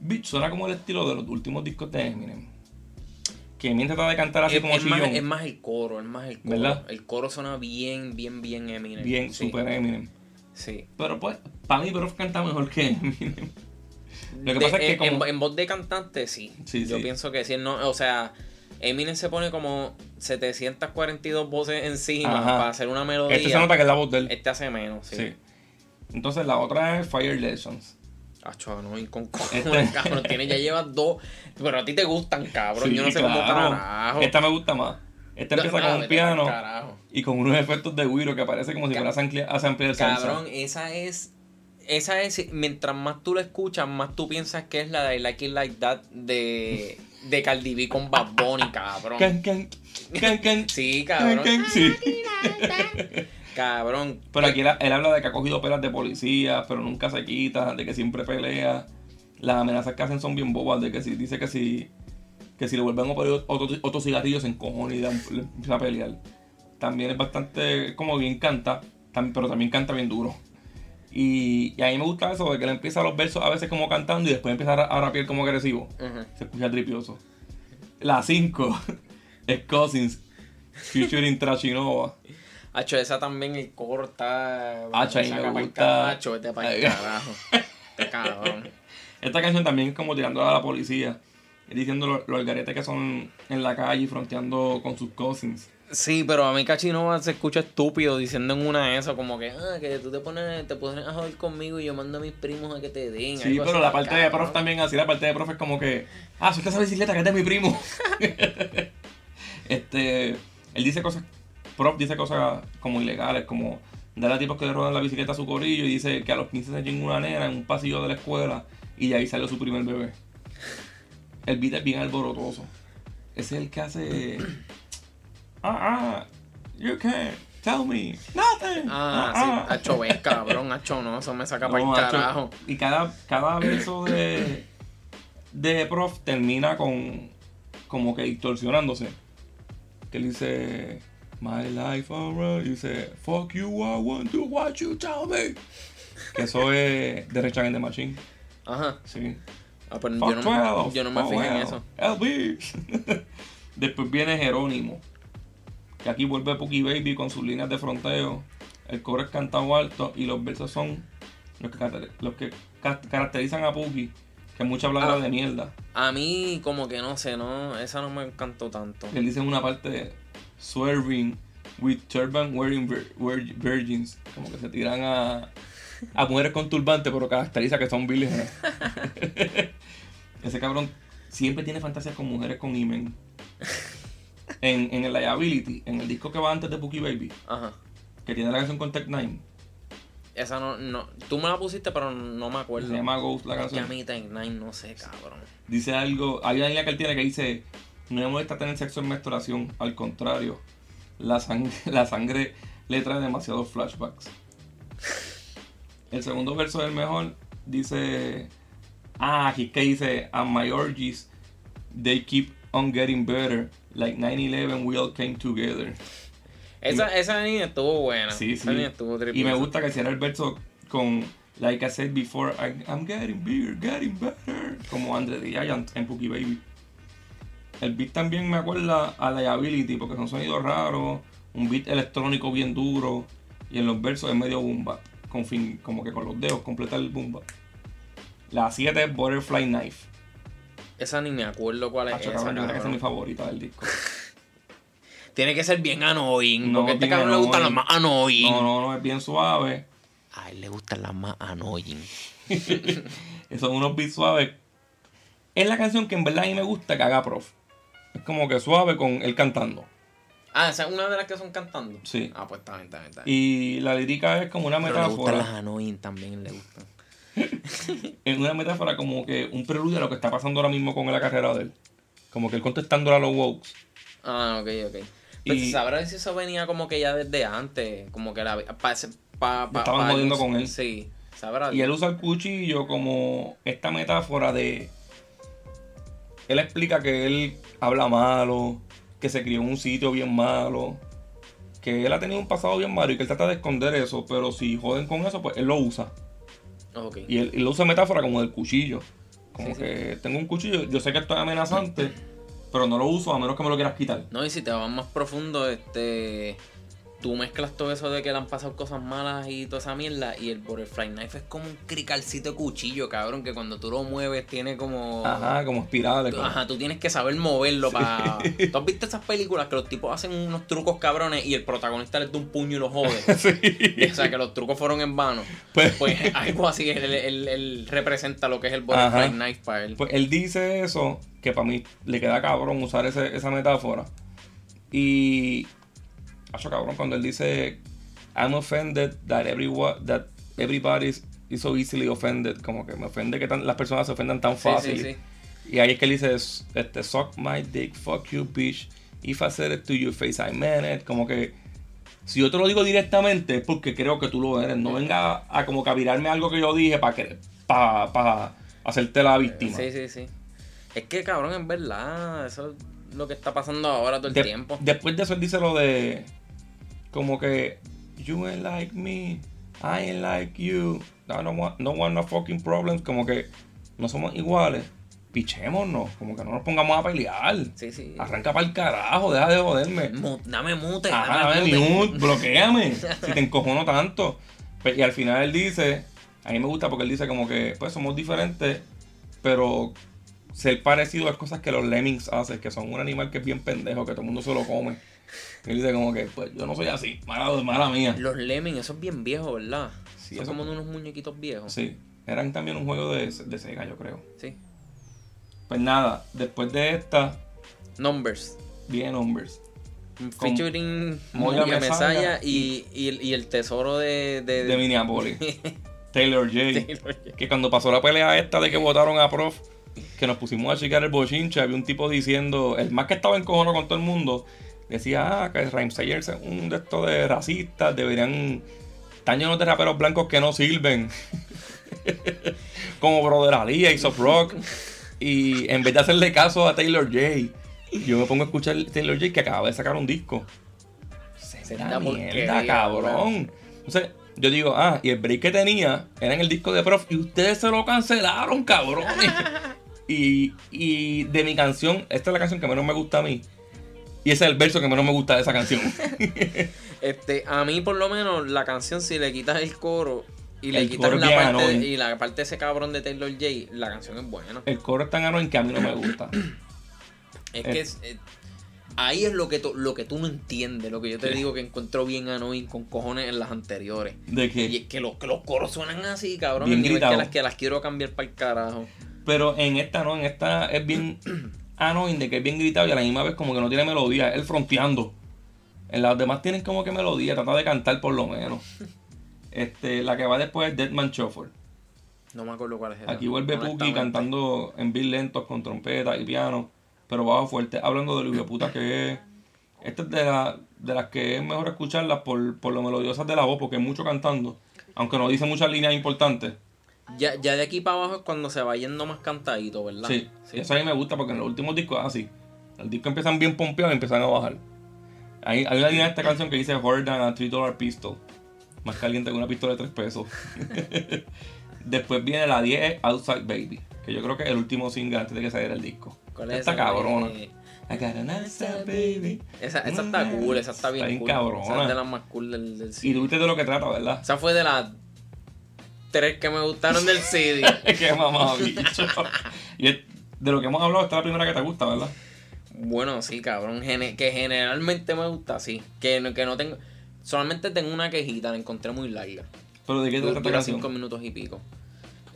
beat suena como el estilo de los últimos discos de Eminem. Que Eminem trata de cantar así Es, como es más, chillón. es más el coro, es más el coro. ¿Verdad? El coro suena bien, bien, bien Eminem. bien, sí, super Eminem. Sí. Pero pues, para mí, Prof canta mejor que Eminem. Lo que De- pasa es que en, como- en- en voz de cantante, sí. Sí, Yo sí. pienso que sí. No, o sea, Eminem se pone como 742 voces encima Ajá. para hacer una melodía. Este se nota que es la voz de él. Este hace menos, sí. sí. Entonces la otra es Fire Legends. Acho, no, y con Este- cojones, cabrón. Tiene, ya llevas dos. Pero a ti te gustan, cabrón. Sí, Yo no sé cómo carajo. Esta me gusta más. Esta No, empieza nada, con un piano carajo. y con unos efectos de Wiro que parece como si fuera a samplear salsa. Cabrón, esa es. Esa es. Mientras más tú la escuchas, más tú piensas que es la de I Like It Like That de. De Cardi B con Bad Bunny, cabrón. Can, can, can, can, [laughs] Sí, can, cabrón. can, sí. Cabrón. Pero aquí él, él habla de que ha cogido pelas de policía, pero nunca se quita, de que siempre pelea. Las amenazas que hacen son bien bobas, de que si dice que si que si le vuelven a poner otro, otro cigarrillo se encojona y le empieza a pelear. También es bastante, como bien canta, pero también canta bien duro. Y, y a mí me gusta eso, de que él empieza los versos a veces como cantando y después empieza a, a rapear como agresivo. Se escucha tripioso. La 5 es Cousins, featuring Trashinova. Hacho, esa también el coro está. Hacho, ahí me gusta. carajo, vete pa'l Ay. carajo. Este cabrón. [laughs] Esta canción también es como tirando a la policía. Y diciendo lo- los algaretes que son en la calle y fronteando con sus cousins. Sí, pero a mí Cachinova se escucha estúpido diciendo en una eso, como que, ah, que tú te pones, te pones a joder conmigo y yo mando a mis primos a que te den. Sí, pero la parte de prof también así, la parte de prof es como que, ah, suelta esa bicicleta que es de mi primo. [laughs] [laughs] este, él dice cosas, prof dice cosas como ilegales, como dar a tipos que le roban la bicicleta a su corillo y dice que a los 15 se llega una nena en un pasillo de la escuela y ahí salió su primer bebé. El beat es bien alborotoso. Ese es el que hace, [clears throat] ah, ah, you can't tell me nothing. Ah, sí, Hacho, ves, cabrón, Hacho, no, eso me saca para el carajo. Y cada, cada verso de, de prof termina con como que distorsionándose. Que él dice My life alright. Y dice Fuck you, I want to what you tell me. Que eso es de Rage Against the Machine. Ajá. Sí. Ah, pero Fuck yo no, 12. yo no me oh, fijé en eso. LB. [laughs] Después viene Jerónimo. Que aquí vuelve Puki Baby con sus líneas de fronteo. El coro es cantado alto y los versos son los que, los que ca- caracterizan a Puki. Que mucha habladera Ah. de mierda. A mí, como que no sé, no, esa no me encantó tanto. Él dice en una parte swerving with turban wearing vir- vir- virgins. Como que se tiran a, a mujeres con turbante, pero caracteriza que son vírgenes. [laughs] Ese cabrón siempre tiene fantasías con mujeres con imen. En, en el Liability, en el disco que va antes de Bookie Baby, Ajá. que tiene la canción con Tech Nine, Esa no, no, tú me la pusiste, pero no me acuerdo. se llama Ghost la Es que a canción. mí Tech Nine, no sé, cabrón. Dice algo, hay una línea que él tiene que dice, no me molesta tener sexo en menstruación, al contrario, la sangre, [laughs] la sangre le trae demasiados flashbacks. El segundo verso del mejor dice, ah, aquí que dice, and my orgies, they keep on getting better, like 9-11 we all came together. Esa, esa niña estuvo buena. Sí, Esa sí. niña estuvo Y me gusta que cierra el verso con Like I said before, I- I'm getting bigger, getting better. Como Andre the Giant en Pookie Baby. El beat también me acuerda a Liability porque son sonidos raros, un beat electrónico bien duro y en los versos es medio boomba, con fin, como que con los dedos completa el boomba. La 7 es Butterfly Knife. Esa ni me acuerdo cuál es esa, cabrón, esa es mi favorita del disco. [laughs] Tiene que ser bien annoying. No, porque a este cabrón le gustan las annoying. más annoying. No, no, no, es bien suave. A él le gustan las más annoying. [laughs] Esos son unos beats suaves. Es la canción que en verdad a mí me gusta que haga prof. Es como que suave con él cantando. Ah, esa es una de las que son cantando. Sí. Ah, pues está bien, está bien, está bien. Y la lírica es como una Pero le gustan las metáfora. annoying también, le gustan. [laughs] Es una metáfora como que un preludio a lo que está pasando ahora mismo con la carrera de él. Como que él contestándole a los wokes. Ah, ok, ok. Pues Y- sabrá si eso venía como que ya desde antes, como que la... Pa, pa, pa, Estaban pa- jodiendo con él. Sí, sabrá. Y él usa el cuchillo como esta metáfora de. Él explica que él habla malo, que se crió en un sitio bien malo, que él ha tenido un pasado bien malo y que él trata de esconder eso, pero si joden con eso, pues él lo usa. Ok. Y él, él lo usa metáfora como del cuchillo. Como Sí, sí. que tengo un cuchillo, yo sé que esto es amenazante, pero no lo uso a menos que me lo quieras quitar. No, y si te vas más profundo, este. Tú mezclas todo eso de que le han pasado cosas malas y toda esa mierda. Y el Butterfly Knife es como un cricalcito de cuchillo, cabrón. Que cuando tú lo mueves tiene como. Ajá, como espirales. Tú- Ajá, tú tienes que saber moverlo para. [laughs] ¿Tú has visto esas películas que los tipos hacen unos trucos cabrones y el protagonista les da un puño y lo jode? [laughs] Sí. o sea, que los trucos fueron en vano. Pues- Pues [laughs] algo así, él, él- él representa lo que es el Ajá. Butterfly Knife para él. Pues él dice eso, que para mí le queda cabrón usar ese- esa metáfora. Y. Cabrón, cuando él dice. I'm offended that, everyone, that everybody is so easily offended. Como que me ofende que tan- las personas se ofendan tan fácil. sí, sí. Y ahí es que él dice: este, Suck my dick, fuck you, bitch. If I said it to your face, I meant it. Como que. Si yo te lo digo directamente es porque creo que tú lo eres. No venga a, como que a virarme algo que yo dije para que para para hacerte la víctima. Sí, sí, sí. Es que cabrón, en verdad, eso es lo que está pasando ahora todo el De- tiempo. Después de eso él dice lo de como que you ain't like me, I ain't like you, I don't want, no want no fucking problems, como que no somos iguales, pichémonos, como que no nos pongamos a pelear. Sí, sí. Arranca para el carajo, deja de joderme. Mu- dame mute, Ajá, dame dame mute. mute, bloqueame. [laughs] si te encojono tanto. Pe- Y al final él dice, a mí me gusta porque él dice como que, pues somos diferentes, pero ser parecido a cosas que los lemmings hacen, que son un animal que es bien pendejo, que todo el mundo se lo come. Y él dice como que, pues yo no soy así, mala, mala mía. Los Lemmings, eso es bien viejo, ¿verdad? Sí, Son eso- como unos muñequitos viejos. Sí, eran también un juego de, de Sega, yo creo. Sí. Pues nada, después de esta, Numbers. viene Numbers. Featuring Moya Mesaya y, y, el, y el tesoro de... de, De Minneapolis. [laughs] Taylor J. Taylor J. que cuando pasó la pelea esta de que votaron a Prof, que nos pusimos a checar el bochinche, había un tipo diciendo, el más que estaba en cojono con todo el mundo, decía, ah, que Rhymesayers es un de estos de racistas, deberían estar llenos de raperos blancos que no sirven. [laughs] Como Brother Ali, Ace of Rock. Y en vez de hacerle caso a Taylor J, yo me pongo a escuchar Taylor J que acaba de sacar un disco. Será mierda, cabrón. Entonces, yo digo, ah, y el break que tenía era en el disco de Prof y ustedes se lo cancelaron, cabrones. [laughs] y, y de mi canción, esta es la canción que menos me gusta a mí. Y ese es el verso que menos me gusta de esa canción. [laughs] Este, a mí por lo menos la canción si le quitas el coro y le El quitas la parte, de, y la parte de ese cabrón de Taylor J, la canción es buena. el coro es tan annoying que a mí no me gusta. [clears throat] Es que es- eh, ahí es lo que, tú, lo que tú no entiendes, lo que yo te ¿Qué? digo que encuentro bien annoying con cojones en las anteriores. De Y que, es que los, que los coros suenan así, cabrón. Bien el nivel que las, que las quiero cambiar para el carajo. pero en esta no, en esta es bien [clears throat] annoying, de que es bien gritado y a la misma vez como que no tiene melodía, es el fronteando. En las demás tienen como que melodía, trata de cantar por lo menos. [laughs] Este, la que va después es Deadman Shuffle. No me acuerdo cuál es esa. Aquí vuelve Puki cantando en beat lentos con trompeta y piano, pero bajo fuerte, hablando de lo puta que es. Esta es de, la- de las que es mejor escucharlas por, por lo melodiosas de la voz, porque es mucho cantando, aunque no dice muchas líneas importantes. Ya, ya de aquí para abajo es cuando se va yendo más cantadito, ¿verdad? Sí, eso a mí me gusta porque en los últimos discos es así. Los discos empiezan bien pompeados y empiezan a bajar. Hay, hay una línea de esta canción que dice than a $3 pistol. Más caliente que una pistola de 3 pesos. [laughs] Después viene la 10 Outside Baby. Que yo creo que es el último single antes de que saliera el disco. ¿Cuál es Esta esa? cabrona. Eh, I got an outside baby. Esa, esa está cool, esa está bien, Está bien cool. cabrona. Esa es de las más cool del, del Y tú viste de lo que trata, ¿verdad? Esa fue de las tres que me gustaron del CD. [laughs] Qué mamá, bicho. Y es- de lo que hemos hablado, esta es la primera que te gusta, ¿verdad? bueno, sí, cabrón. gene- que generalmente me gusta, sí. Que, no- que no tengo... Solamente tengo una quejita, la encontré muy larga. Pero de qué Dura trata cinco minutos y pico.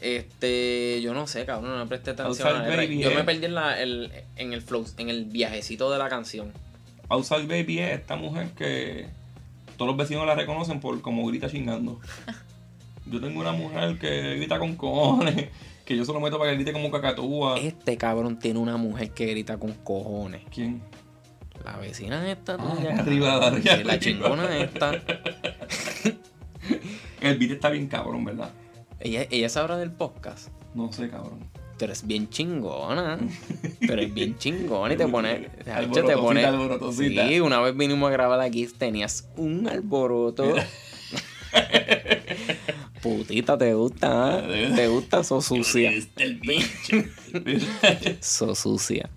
Este, yo no sé, cabrón, no le presté atención Outside a la. Baby, Yo eh. me perdí en, la, el, en el flow, en el viajecito de la canción. Outside Baby es esta mujer que todos los vecinos la reconocen por como grita chingando. [laughs] Yo tengo una mujer que grita con cojones, [laughs] que yo solo meto para que grite como cacatúa. Este cabrón tiene una mujer que grita con cojones. ¿Quién? La vecina esta Ah, tuya. arriba, cabrón. arriba, Sí, La arriba. chingona esta. [laughs] El beat está bien cabrón, ¿verdad? Ella, ella sabrá del podcast. No sé, cabrón. Tú eres bien chingona. [laughs] Tú eres bien chingona y te pones. te pones. Sí, una vez vinimos a grabar aquí, tenías un alboroto. Putita, ¿te gusta? ah? ¿Te gusta? So sucia. Este el bicho. So sucia.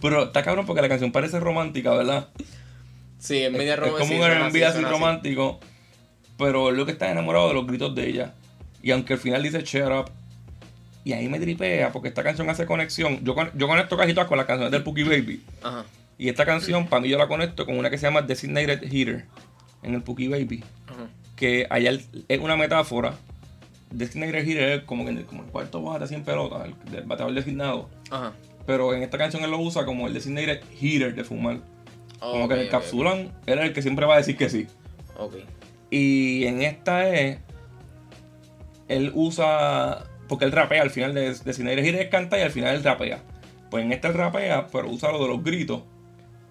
Pero está cabrón porque la canción parece romántica, ¿verdad? Sí, es media Es romántica. como un R&B así romántico. Pero él lo que está enamorado de los gritos de ella. Y aunque al final dice shut up. Y ahí me tripea porque esta canción hace conexión. Yo, con- yo conecto casi todas con las canciones del Pookie Baby. Ajá. Y esta canción, para mí, yo la conecto con una que se llama Designated Heater en el Pookie Baby. Ajá. Que allá el- es una metáfora. Designated Heater es como, que en el, como el cuarto bate en pelota, el, bateador designado. Ajá. Pero en esta canción él lo usa como el Designated Heater de fumar. Como que Ok, le ok, encapsulan, él es el que siempre va a decir que sí. Ok. Y en esta es. Él usa. Porque él rapea al final de, de él canta y al final él rapea. Pues en esta él rapea, pero usa lo de los gritos.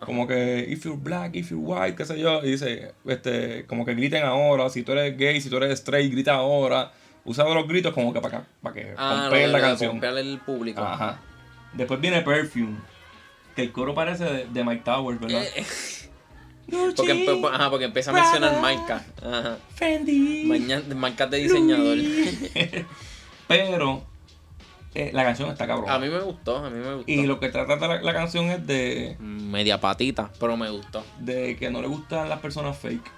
Como que, if you're black, if you're white, qué sé yo. Y dice, este, como que griten ahora. Si tú eres gay, si tú eres straight, grita ahora. Usa los gritos como que para, para que Ah, la canción. pompear el público. Ajá. Después viene Perfume. Que el coro parece de, de Mike Towers, ¿verdad? Eh, [laughs] Porque, empe- ajá, porque empieza a mencionar marcas. Ajá. Fendi. Marcas de diseñador. [laughs] Pero eh, la canción está cabrón. A mí me gustó, a mí me gustó. Y lo que trata la, la canción es de, Media patita, pero me gustó. de que no le gustan las personas fake.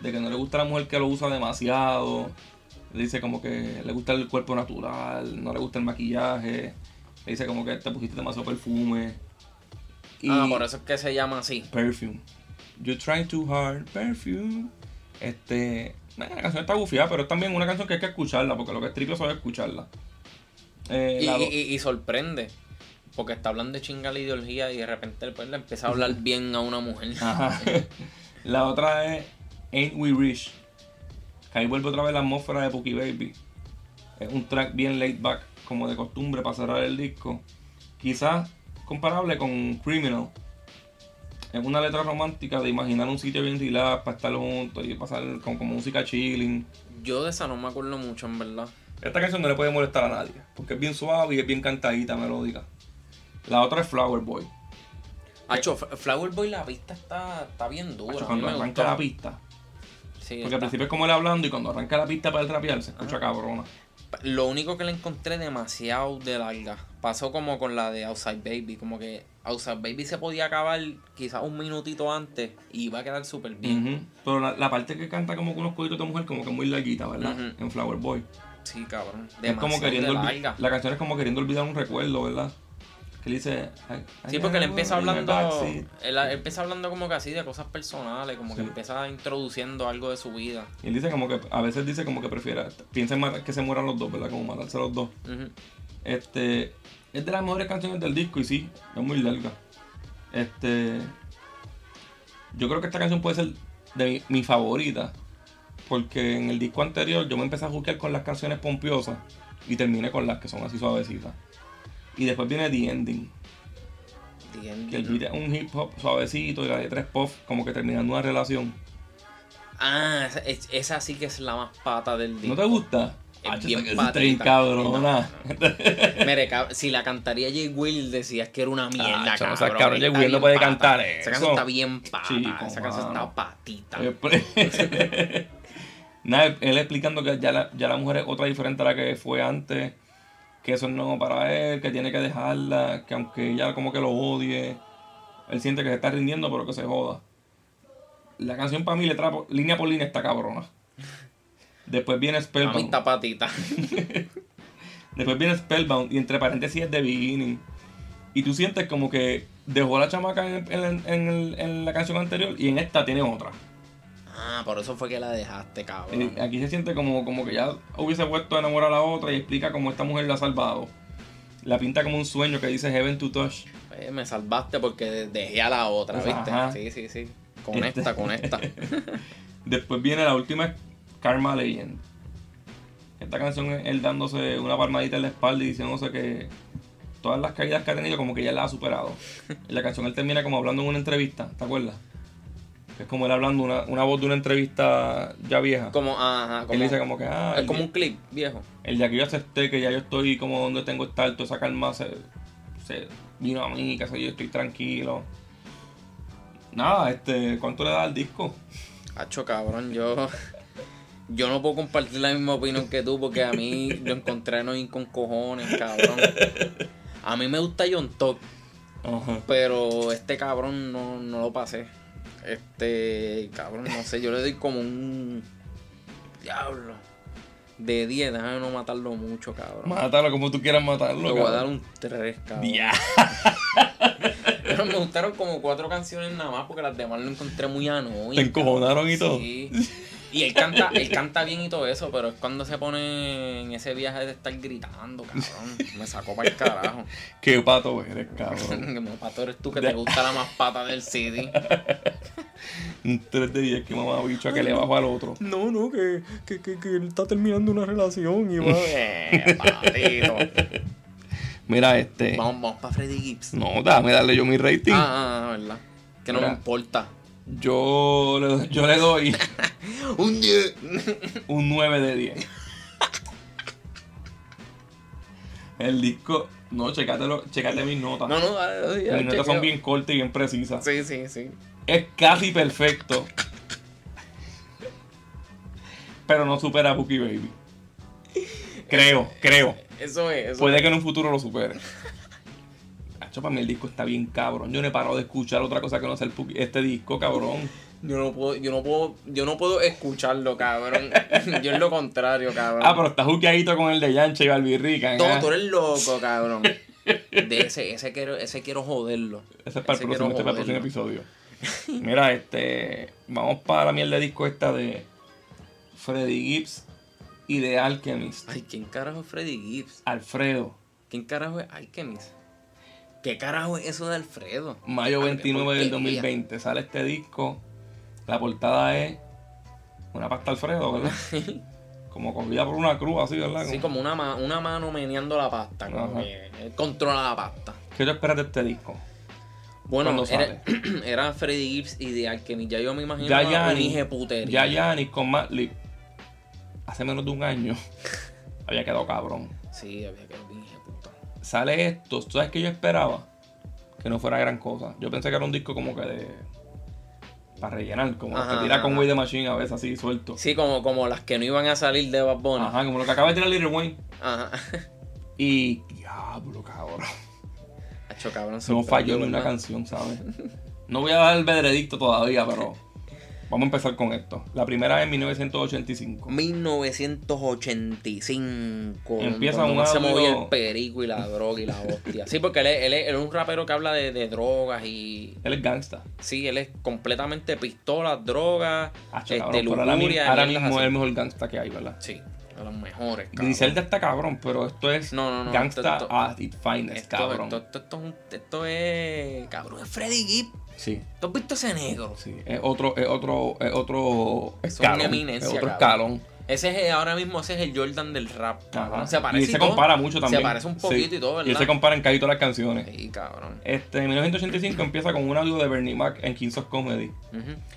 De que no le gusta la mujer que lo usa demasiado. Dice como que le gusta el cuerpo natural, no le gusta el maquillaje. Le dice como que te pusiste demasiado perfume. Y Ah, por eso es que se llama así. Perfume. You're trying too hard, perfume. Este. La canción está bufiada, pero es también una canción que hay que escucharla, porque lo que es triple es escucharla. Eh, Y, la do- y- y sorprende. Porque está hablando de chinga la ideología y de repente pues, le empieza a hablar bien a una mujer. Ajá. [laughs] La otra es Ain't We Rich. Que ahí vuelve otra vez la atmósfera de Pookie Baby. Es un track bien laid back, como de costumbre para cerrar el disco. Quizás comparable con Criminal. Es una letra romántica de imaginar un sitio bien relax para estar juntos y pasar con, como música chilling. Yo de esa no me acuerdo mucho, en verdad. Esta canción no le puede molestar a nadie, porque es bien suave y es bien cantadita, melódica. La otra es Flower Boy. Hacho, Flower Boy, la pista está, está bien dura. Hacho, a mí cuando arranca gustó. la pista. Sí, Porque al principio es como él hablando y cuando arranca la pista para el rapear se escucha cabrona. Lo único que le encontré demasiado de larga. Pasó como con la de Outside Baby. Como que Outside Baby se podía acabar quizás un minutito antes y iba a quedar súper bien. Pero la, la parte que canta como con unos coditos de mujer como que muy larguita, ¿verdad? En Flower Boy. Sí, cabrón. es como queriendo larga. La canción es como queriendo olvidar un recuerdo, ¿verdad? Que él dice... "I- I Sí, porque él never empieza hablando. backseat". Él, él empieza hablando como que así de cosas personales, como que empieza introduciendo algo de su vida. Y él dice como que... A veces dice como que prefiere... Piensa en que se mueran los dos, ¿verdad? Como matarse los dos. Este... Es de las mejores canciones del disco y sí, es muy larga. Este... Yo creo que esta canción puede ser de mi, mi favorita. Porque en el disco anterior yo me empecé a juquear con las canciones pompiosas. Y terminé con las que son así suavecitas. Y después viene The Ending. Bien, Que el beat es un hip hop suavecito y la letra es pop, como que terminando una relación. Ah, esa, es- esa sí que es la más pata del disco. ¿No te gusta? Es Hacho, bien esa patita. [laughs] Mire, cab- si la cantaría Jay Will decías que era una mierda, Ah, cabrón. esa cabrón, Jay Está Will no puede pata. cantar Esa eso. canción está bien pata. Chico, esa canción mano. está patita. [laughs] Nada, él explicando que ya la, ya la mujer es otra diferente a la que fue antes. Que eso no para él, que tiene que dejarla, que aunque ella como que lo odie, él siente que se está rindiendo, pero que se joda. La canción para mí, letra línea por línea, está cabrona. Después viene Spellbound. está patita. [laughs] Después viene Spellbound y entre paréntesis es The Beginning. Y tú sientes como que dejó a la chamaca en, en- en el- en la canción anterior y en esta tiene otra. Ah, por eso fue que la dejaste, cabrón. Eh, aquí se siente como, como que ya hubiese puesto a enamorar a la otra y explica cómo esta mujer la ha salvado. La pinta como un sueño que dice Heaven to Touch. Eh, me salvaste porque dejé a la otra, Pues, ¿viste? ajá. Sí, sí, sí. Con Este- esta, con esta. [laughs] Después viene la última Karma Legend. Esta canción es él dándose una palmadita en la espalda y diciéndose que todas las caídas que ha tenido como que ya las ha superado. [laughs] Y la canción él termina como hablando en una entrevista, ¿te acuerdas? Es como él hablando una, una voz de una entrevista ya vieja. Como, ajá, como, él dice como que, ah, es el, como un clip viejo. el día que yo acepté que ya yo estoy como donde tengo estar, toda esa calma se, se vino a mí, que yo, estoy tranquilo. Nada, este, ¿cuánto le da al disco? Hacho, cabrón, yo. Yo no puedo compartir la misma opinión que tú porque a mí lo encontré no con cojones, cabrón. A mí me gusta John Top, Ajá. pero este cabrón no, no lo pasé. Este, cabrón, no sé, yo le doy como un. Diablo. De 10, déjame no matarlo mucho, cabrón. Mátalo como tú quieras matarlo. Le voy a cabrón. dar un 3, cabrón. Ya. [laughs] Pero me gustaron como cuatro canciones nada más porque las demás lo encontré muy anónimas. Te encojonaron y todo. Sí. [laughs] Y él canta, él canta bien y todo eso, pero es cuando se pone en ese viaje de estar gritando, cabrón. Me sacó para el carajo. [laughs] Qué pato eres, cabrón. [laughs] Me pato eres tú que te gusta la más pata del CD. [laughs] Un 3 de 10 que mamá bicho a que le bajo al otro. No, no, que, que, que, que él está terminando una relación y va. Eh, patito. Mira, este. Vamos, vamos para Freddy Gibbs. No, dame darle yo mi rating. Ah, ah, verdad. Que no Mira. me importa. Yo, le, yo le doy [laughs] Un 10. un 9 de 10. El disco. No, checátelo, checate mis notas. No, no, dale, mis notas son bien cortas y bien precisas. Sí, sí, sí. Es casi perfecto. Pero no supera a Bookie Baby. Creo, creo. Eso es. Eso Puede que en un futuro lo supere. Hacho, para mí el disco está bien cabrón. Yo no he parado de escuchar otra cosa que no sea el este disco, cabrón. Yo no puedo, yo no puedo, yo no puedo escucharlo, cabrón. [laughs] yo es lo contrario, cabrón. Ah, pero está juqueadito con el de Yancha y Barbirrica. No, tú eres loco, cabrón. De ese, ese quiero, ese quiero joderlo. Ese es para el próximo, este es para el próximo episodio. [laughs] Mira, este. Vamos para la mierda de disco esta de Freddy Gibbs y de Alchemist. Ay, ¿quién carajo es Freddy Gibbs? Alfredo. ¿Quién carajo es Alchemist? ¿Qué carajo es eso de Alfredo? Mayo Ay, qué 29 del porquería. 2020 sale este disco. La portada es una pasta Alfredo, ¿verdad? [laughs] Como cogida por una cruz así, ¿verdad? Sí, como una, ma- una mano meneando la pasta. Como Ajá. que él controla la pasta. ¿Qué tú esperas de este disco? Bueno, ¿Cuándo era, [clears throat] era Freddy Gibbs y de Alchemist. Ya yo me imagino Ya un de putería. ya Yanis con Matt Lip, hace menos de un año, [laughs] había quedado cabrón. Sí, había que un hijo de puta. Sale esto, ¿tú sabes que yo esperaba? Que no fuera gran cosa. Yo pensé que era un disco como que de... Para rellenar, como Ajá, que tira con Way the Machine a veces así suelto. Sí, como, como las que no iban a salir de Bad Bunny. Ajá, como lo que acaba de tirar Little Wayne. Ajá. Y... Diablo, cabrón. Hacho, cabrón, No falló ni una canción, ¿sabes? No voy a dar el veredicto todavía, pero... [laughs] Vamos a empezar con esto. La primera es en 1985. 1985. Empieza un se movía el perico y la droga y la hostia. Sí, porque él es, él es- él es un rapero que habla de, de drogas y. Él es gangsta. Sí, él es completamente pistolas, drogas, Hacho, este, ahora, lujuria. ahora mierdas mismo es el mejor gangsta que hay, ¿verdad? Sí, de los mejores. cabrón. Griselda está cabrón, pero esto es No, no, no, gangsta esto- esto- at its finest, Esto, cabrón. esto, esto, esto es un- esto es. Cabrón, es Freddy Gibb. Sí, ¿Tú has visto ese negro? sí. Es otro, es otro, es otro Es una escalón. eminencia, es otro cabrón. escalón. Ese es eh, ahora mismo ese es el Jordan del rap. cabrón. Se parece y se todo. compara mucho también. Se parece un poquito Sí. y todo, Y se compara en casi todas las canciones. Sí, cabrón. Este, en 1985 empieza con un audio de Bernie Mac en Kings of Comedy.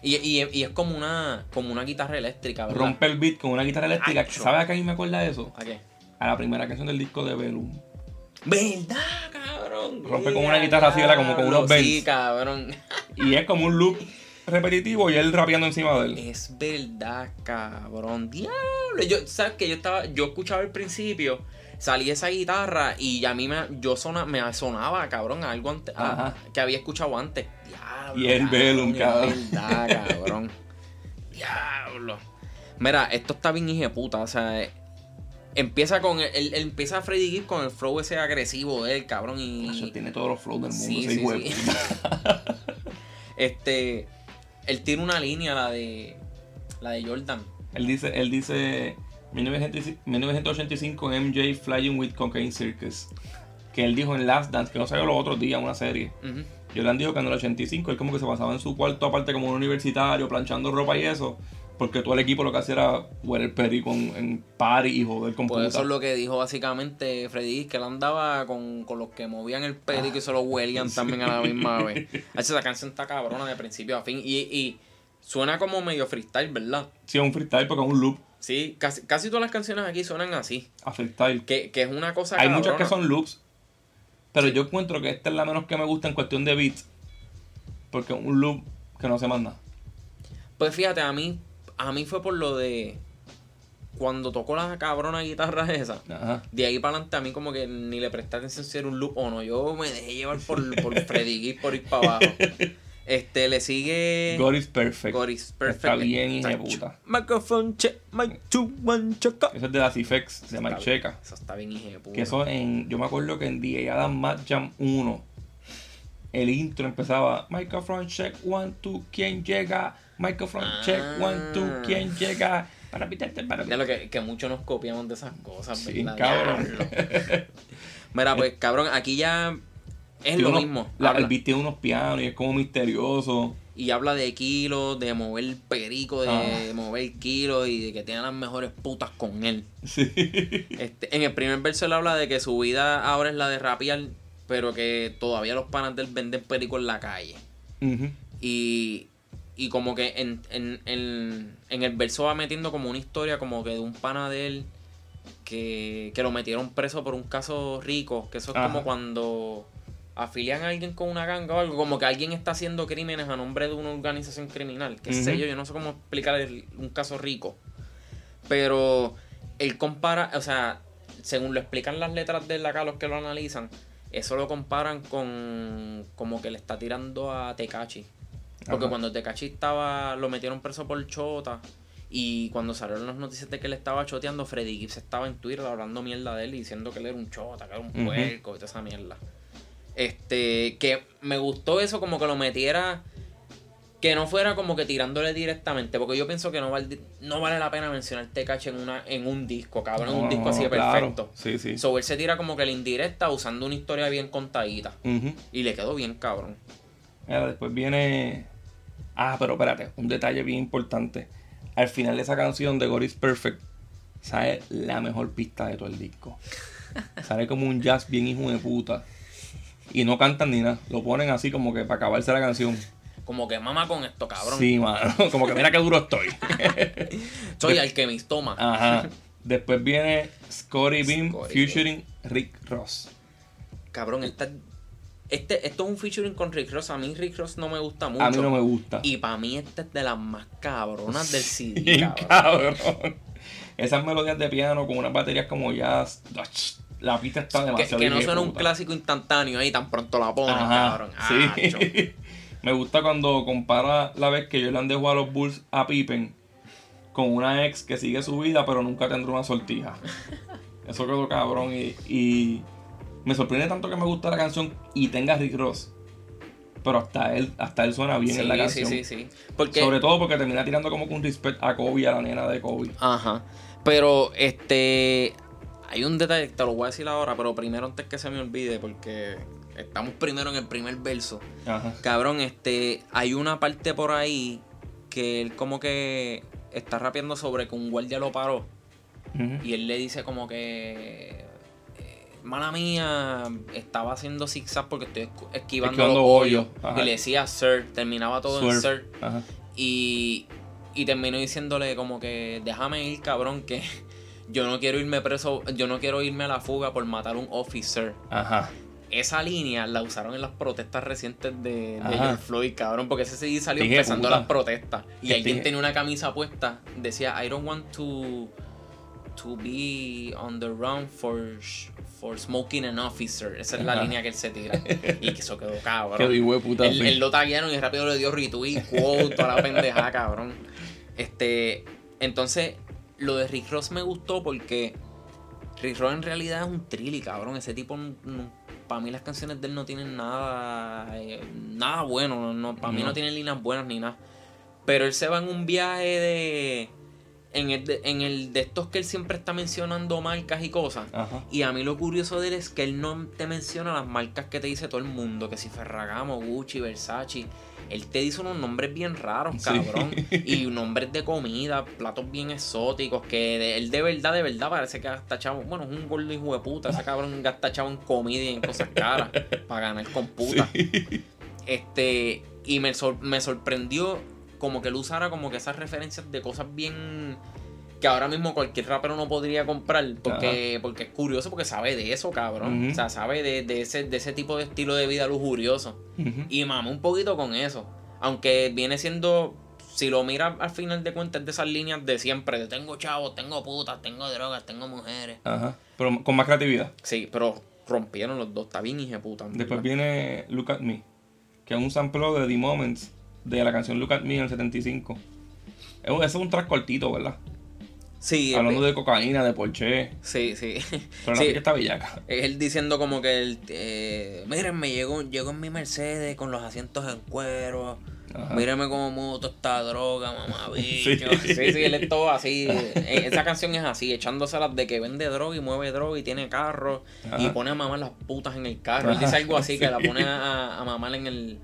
Y, y, y es como una, como una guitarra eléctrica, ¿verdad? Rompe el beat con una guitarra eléctrica. ¿Sabes a qué a mí me acuerda de eso? ¿A qué? A la primera canción del disco de Velum. ¿Verdad, cabrón? Rompe con una guitarra así, ¿verdad? Como con unos Diablo, Sí, bends. cabrón. Y es como un loop repetitivo y él rapeando encima de él. Es verdad, cabrón. Diablo. Yo, ¿sabes qué? Yo estaba, yo escuchaba al principio, salía esa guitarra y a mí me, yo sona, me sonaba, cabrón, a algo antes, a- Ajá. que había escuchado antes. Diablo. Y el Velum, es cabrón. verdad, cabrón. [laughs] Diablo. Mira, esto está bien hija de puta, o sea, empieza con, el, empieza Freddy Gibb con el flow ese agresivo de él, cabrón, y... Eso tiene todos los flows del mundo. Sí, sí, sí. [laughs] Este, él tiene una línea, la de, la de Jordan. Él dice, él dice 1985 1985 MJ Flying with Cocaine Circus. que él dijo en Last Dance, que no salió los otros días, una serie. Jordan dijo que en el 85 él como que se pasaba en su cuarto aparte como un universitario, planchando ropa y eso, porque todo el equipo lo que hacía era huele el perico en, en party y joder con Pues eso es lo que dijo básicamente Freddy, que él andaba con, con los que movían el perico y se lo huelían [laughs] también a la misma vez. [laughs] Esa canción está cabrona de principio a fin y, y suena como medio freestyle, ¿verdad? Sí, es un freestyle porque es un loop Sí, casi, casi todas las canciones aquí suenan así. a freestyle. Que, que es una cosa Hay muchas que son loops, pero Sí. yo encuentro que esta es la menos que me gusta en cuestión de beats, porque es un loop que no se manda. Pues fíjate, a mí, a mí fue por lo de cuando tocó la cabrona guitarra [laughs] esa. Ajá. De ahí para adelante a mí como que ni le presté atención si era un loop o no. Yo me dejé llevar por, por [laughs] Freddy Gibbs por ir para abajo. Este, le sigue... God is perfect. God is perfect. Está bien, hija de puta. Microphone check, mic two, one, check up. Eso es de las Effects, se llama Checa. Eso está bien, hija de puta. Que eso en. Yo me acuerdo que en DJ Adam Mad Jam 1, el intro empezaba: Microphone check, one, two, ¿quién llega? Microphone check, one, two, Ah. ¿quién llega? Para pitarte, para Ya lo que, que muchos nos copiamos de esas cosas, Sí, ¿verdad? cabrón. Mira, pues cabrón, aquí ya es lo mismo. la- Habla- tiene unos pianos y es como misterioso. y habla de kilos, de mover perico, de Ah. mover kilos y de que tiene las mejores putas con él. Sí. Este, en el primer verso él habla de que su vida ahora es la de rapear, pero que todavía los panas del venden perico en la calle. Ujú. Y, y como que en, en, en, en el verso va metiendo como una historia como que de un pana de él que, que lo metieron preso por un caso rico, que eso es Ajá. como cuando afilian a alguien con una ganga o algo, como que alguien está haciendo crímenes a nombre de una organización criminal, qué sé yo, yo no sé cómo explicar el- un caso rico. Pero él compara, o sea, según lo explican las letras de él acá, los que lo analizan, eso lo comparan con como que le está tirando a Tecachi. Porque Ajá. cuando Tecachi estaba, lo metieron preso por chota. Y cuando salieron las noticias de que él estaba choteando, Freddy Gibbs estaba en Twitter hablando mierda de él y diciendo que él era un chota, que era un puerco y toda esa mierda. Este, que me gustó eso como que lo metiera, que no fuera como que tirándole directamente, porque yo pienso que no vale, no vale la pena mencionar Tecachi en, una, en un disco, cabrón, en un No, disco así de claro. perfecto. Sí, sí. So, él se tira como que la indirecta usando una historia bien contadita. Y le quedó bien cabrón. Mira, después viene. Ah, pero espérate, un detalle bien importante. Al final de esa canción de God is Perfect, sale la mejor pista de todo el disco. [laughs] Sale como un jazz bien hijo de puta. Y no cantan ni nada, lo ponen así como que para acabarse la canción. Como que mama con esto, cabrón. Sí, mano, [laughs] como que mira qué duro estoy. [laughs] Soy alquimista, toma. Ajá. Después viene Scotty Beam Scotty featuring Rick Ross. Cabrón, esta, este, esto es un featuring con Rick Ross. A mí Rick Ross no me gusta mucho. A mí no me gusta. Y para mí esta es de las más cabronas del CD, Bien [laughs] cabrón. cabrón. Esas melodías de piano con unas baterías como jazz. La pista está Que, demasiado que no suena un clásico instantáneo ahí tan pronto la ponen, cabrón. sí. [laughs] Acho. Me gusta cuando compara la vez que Jordan dejó a los Bulls a Pippen con una ex que sigue su vida pero nunca tendrá una sortija. [laughs] Eso quedó cabrón y, y me sorprende tanto que me gusta la canción y tenga Rick Ross. Pero hasta él, hasta él suena bien Sí, en la sí, canción. sí, sí. Porque, Sobre todo porque termina tirando como con respect a Kobe y a la nena de Kobe. Ajá. Pero, este. Hay un detalle, te lo voy a decir ahora, pero primero antes que se me olvide, porque estamos primero en el primer verso. Ajá. Cabrón, este. Hay una parte por ahí que él como que está rapeando sobre que un guardia lo paró. Y él le dice como que. Mala mía, estaba haciendo zigzag porque estoy esquivando, Esquivando los hoyos. ajá. Y le decía sir, terminaba todo en sir. Ajá. Y, y terminó diciéndole como que déjame ir, cabrón, que [laughs] yo no quiero irme preso, yo no quiero irme a la fuga por matar a un officer. Ajá. Esa línea la usaron en las protestas recientes de. George Floyd, cabrón, porque ese sí salió Dije, empezando puta. las protestas. Y alguien tenía una camisa puesta, decía, I don't want to, to be on the run for, for smoking an officer. Esa es la línea que él se tira. Y que eso quedó [laughs] cabrón. Qué de puta. Él, él lo taguearon y rápido le dio retweet, quote, toda la pendejada, cabrón. Este, entonces, lo de Rick Ross me gustó porque Rick Ross en realidad es un trilly, cabrón. Ese tipo, para mí las canciones de él no tienen nada, eh, nada bueno. No, para mí no tienen líneas buenas ni nada. Pero él se va en un viaje de... en el, de, en el de estos que él siempre está mencionando marcas y cosas. Ajá. Y a mí lo curioso de él es que él no te menciona las marcas que te dice todo el mundo, que si Ferragamo, Gucci, Versace. Él te dice unos nombres bien raros, Sí. cabrón. [laughs] Y nombres de comida, platos bien exóticos, que de- él de verdad, de verdad parece que gasta chavo. Bueno, es un gordo hijo de puta, ese cabrón [laughs] gasta chavo en comida y en cosas caras [laughs] para ganar con puta. Este, y me, sor- me sorprendió como que él usara como que esas referencias de cosas bien que ahora mismo cualquier rapero no podría comprar porque, porque es curioso porque sabe de eso, cabrón. O sea, sabe de, de ese, de ese tipo de estilo de vida lujurioso. Y mamá un poquito con eso. Aunque viene siendo, si lo miras al final de cuentas, de esas líneas de siempre, de tengo chavos, tengo putas, tengo drogas, tengo mujeres. Ajá. Pero con más creatividad. Sí, pero rompieron los dos, está bien hija puta. Después viene Look at Me, que es un sample de The Moments de la canción Look at Me en el 75. Es un- Eso es un track cortito, ¿verdad? Sí, Hablando de cocaína, de Porsche. sí, sí. [laughs] Pero la Sí. está bellaca. Él diciendo como que él, eh, miren, me llegó, llegó en mi Mercedes con los asientos en cuero. Ajá. Mírame cómo muevo toda esta droga, mamá, [laughs] bicho. Sí. Sí. sí, él es todo así. Eh, Esa canción es así, echándoselas de que vende droga y mueve droga y tiene carro. Y pone a mamar las putas en el carro. Él dice algo así, que la [laughs] pone a, a mamar en el,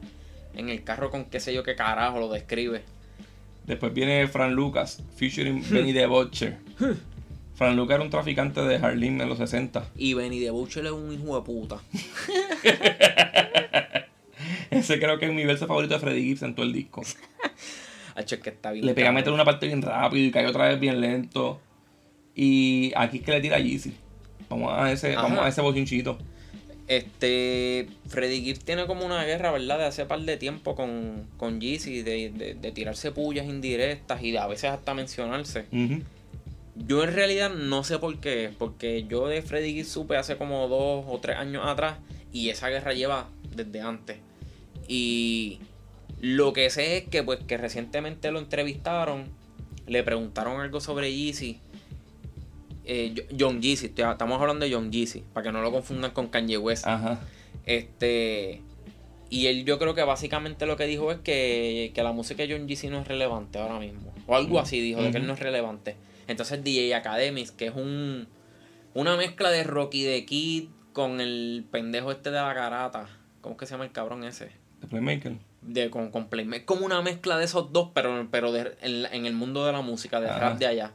en el carro con qué sé yo qué carajo lo describe. Después viene Fran Lucas, featuring Benny the Butcher. Fran Lucas era un traficante de Harlem en los 60. Y Benny de Butcher es un hijo de puta. [laughs] Ese creo que es mi verso favorito de Freddie Gibbs en todo el disco. [laughs] Hacho, es que está bien. Le pega a meter una parte bien rápido y cae otra vez bien lento. Y aquí es que le tira a Yeezy. Vamos a ese, Ajá. vamos a ese bochinchito. Este, Freddy Gibbs tiene como una guerra, ¿verdad? De hace par de tiempo con, con Yeezy, de, de, de tirarse pullas indirectas y de a veces hasta mencionarse. Yo en realidad no sé por qué, porque yo de Freddy Gibbs supe hace como dos o tres años atrás y esa guerra lleva desde antes. Y lo que sé es que pues que recientemente lo entrevistaron, le preguntaron algo sobre Yeezy. Eh, Jo- John Yeezy, estamos hablando de John Yeezy, para que no lo confundan con Kanye West. Ajá. Este. Y él, yo creo que básicamente lo que dijo es que, que la música de John Jeezy no es relevante ahora mismo. O algo así dijo, de que él no es relevante. Entonces DJ Academics, que es un. Una mezcla de Rocky the Kid con el pendejo este de la garata. ¿Cómo es que se llama el cabrón ese? The Playmaker. De, con, con Playma- Es como una mezcla de esos dos, pero, pero de- en, el mundo de la música, de Ajá. rap de allá.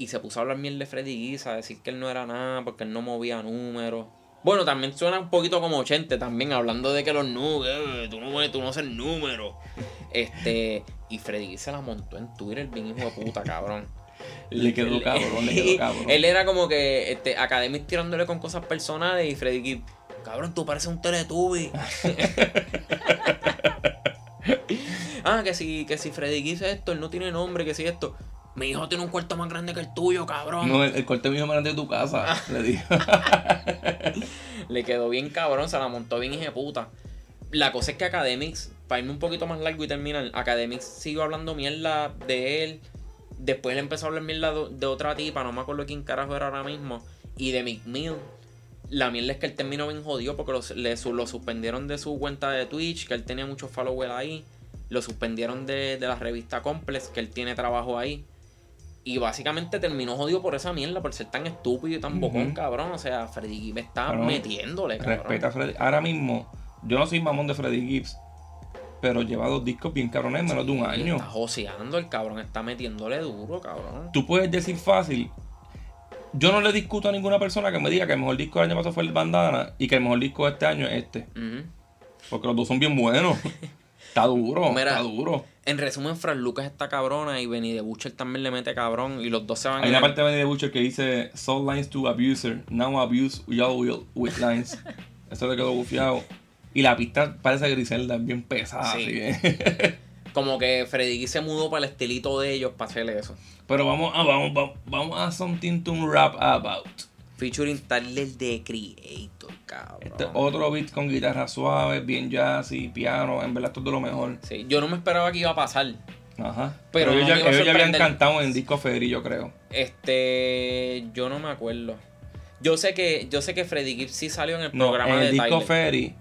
Y se puso a hablar miel de Freddy Gibbs, a decir que él no era nada, porque él no movía números. Bueno, también suena un poquito como 80, también hablando de que los números, tú no, tú no haces números. Este, y Freddy se la montó en Twitter, bien hijo de puta, cabrón. Le quedó cabrón, le quedó cabrón. Él era como que este, Academics tirándole con cosas personales y Freddy Gibbs, cabrón, tú pareces un Teletubby. [laughs] ah, que si, que si Freddy Gibbs es esto, él no tiene nombre, que si esto. Mi hijo tiene un cuarto más grande que el tuyo, cabrón. No, el, el corte mío más grande de tu casa. [laughs] Le dijo. [laughs] Le quedó bien cabrón, se la montó bien hija de puta. La cosa es que Academics, para irme un poquito más largo y terminar, Academics siguió hablando mierda de él. Después él empezó a hablar mierda de, de otra tipa, no me acuerdo quién carajo era ahora mismo. Y de Mick Mill. La mierda es que él terminó bien jodido porque lo, le, su- lo suspendieron de su cuenta de Twitch, que él tenía muchos followers ahí. Lo suspendieron de, de la revista Complex, que él tiene trabajo ahí. Y básicamente terminó jodido por esa mierda, por ser tan estúpido y tan bocón, cabrón. O sea, Freddy Gibbs está Cabrón, metiéndole, cabrón. Respeta a Freddy. Ahora mismo, yo no soy mamón de Freddy Gibbs. Pero lleva dos discos bien cabrones en menos de un año. Está joseando, el cabrón está metiéndole duro, cabrón. Tú puedes decir fácil. Yo no le discuto a ninguna persona que me diga que el mejor disco del año pasado fue el Bandana y que el mejor disco de este año es este. Porque los dos son bien buenos. [laughs] Está duro, Mira, está duro. En resumen, Fran Lucas está cabrona y Benny de Butcher también le mete cabrón. Y los dos se van Hay a una parte de Benny the Butcher que dice Sold lines to abuser, now abuse y'all will with lines. [laughs] Eso le quedó bufiado. Y la pista parece Griselda, es bien pesada. Sí. [laughs] Como que Freddy se mudó para el estilito de ellos para hacerle eso. Pero vamos a, vamos, vamos, vamos a something to rap about. Featuring Tyler de Creator, cabrón. Este otro beat con guitarra suave, bien jazzy, piano, en verdad esto es de lo mejor. Sí, yo no me esperaba que iba a pasar. Ajá. Pero Pero, ellos, no ya, ellos habían cantado en Disco Ferry, yo creo. Este, yo no me acuerdo. Yo sé que yo sé que Freddy Gibbs sí salió en el No, programa en de el Disco Tyler. Ferry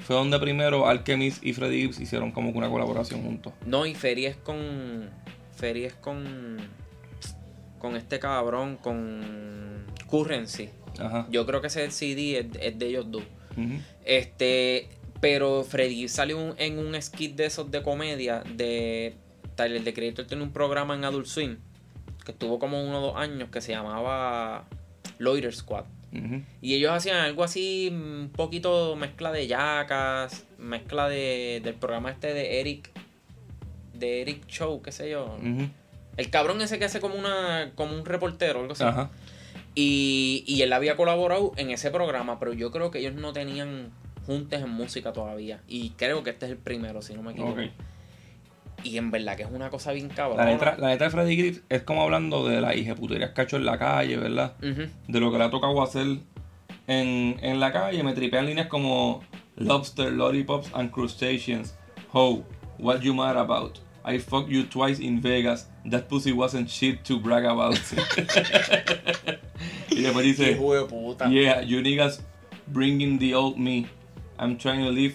fue donde primero Alchemist y Freddy Gibbs hicieron como una colaboración juntos. No, y Ferry es con Ferry es con con este cabrón, con Currency. Ajá. Yo creo que ese CD es, es de ellos dos. Este, pero Freddy salió un- en un skit de esos de comedia de Tyler de Creator tiene un programa en Adult Swim que estuvo como uno o dos años que se llamaba Loiter Squad. Y ellos hacían algo así, un poquito mezcla de yacas, mezcla de, del programa este de Eric, de Eric Show, qué sé yo. El cabrón ese que hace como una como un reportero, algo así. Ajá. Y, y él había colaborado en ese programa, pero yo creo que ellos no tenían juntes en música todavía. Y creo que este es el primero, si no me equivoco. Y en verdad que es una cosa bien cabrón. La letra, la letra de Freddy Gibbs es como hablando de la ha hecho en la calle, ¿verdad? De lo que le ha tocado hacer en, en la calle. Me tripean líneas como Lobster, Lollipops and Crustaceans. Ho, what you mad about? I fucked you twice in Vegas. That pussy wasn't shit to brag about. [laughs] y después dice, Hijo de puta. Yeah, you niggas bringing the old me. I'm trying to live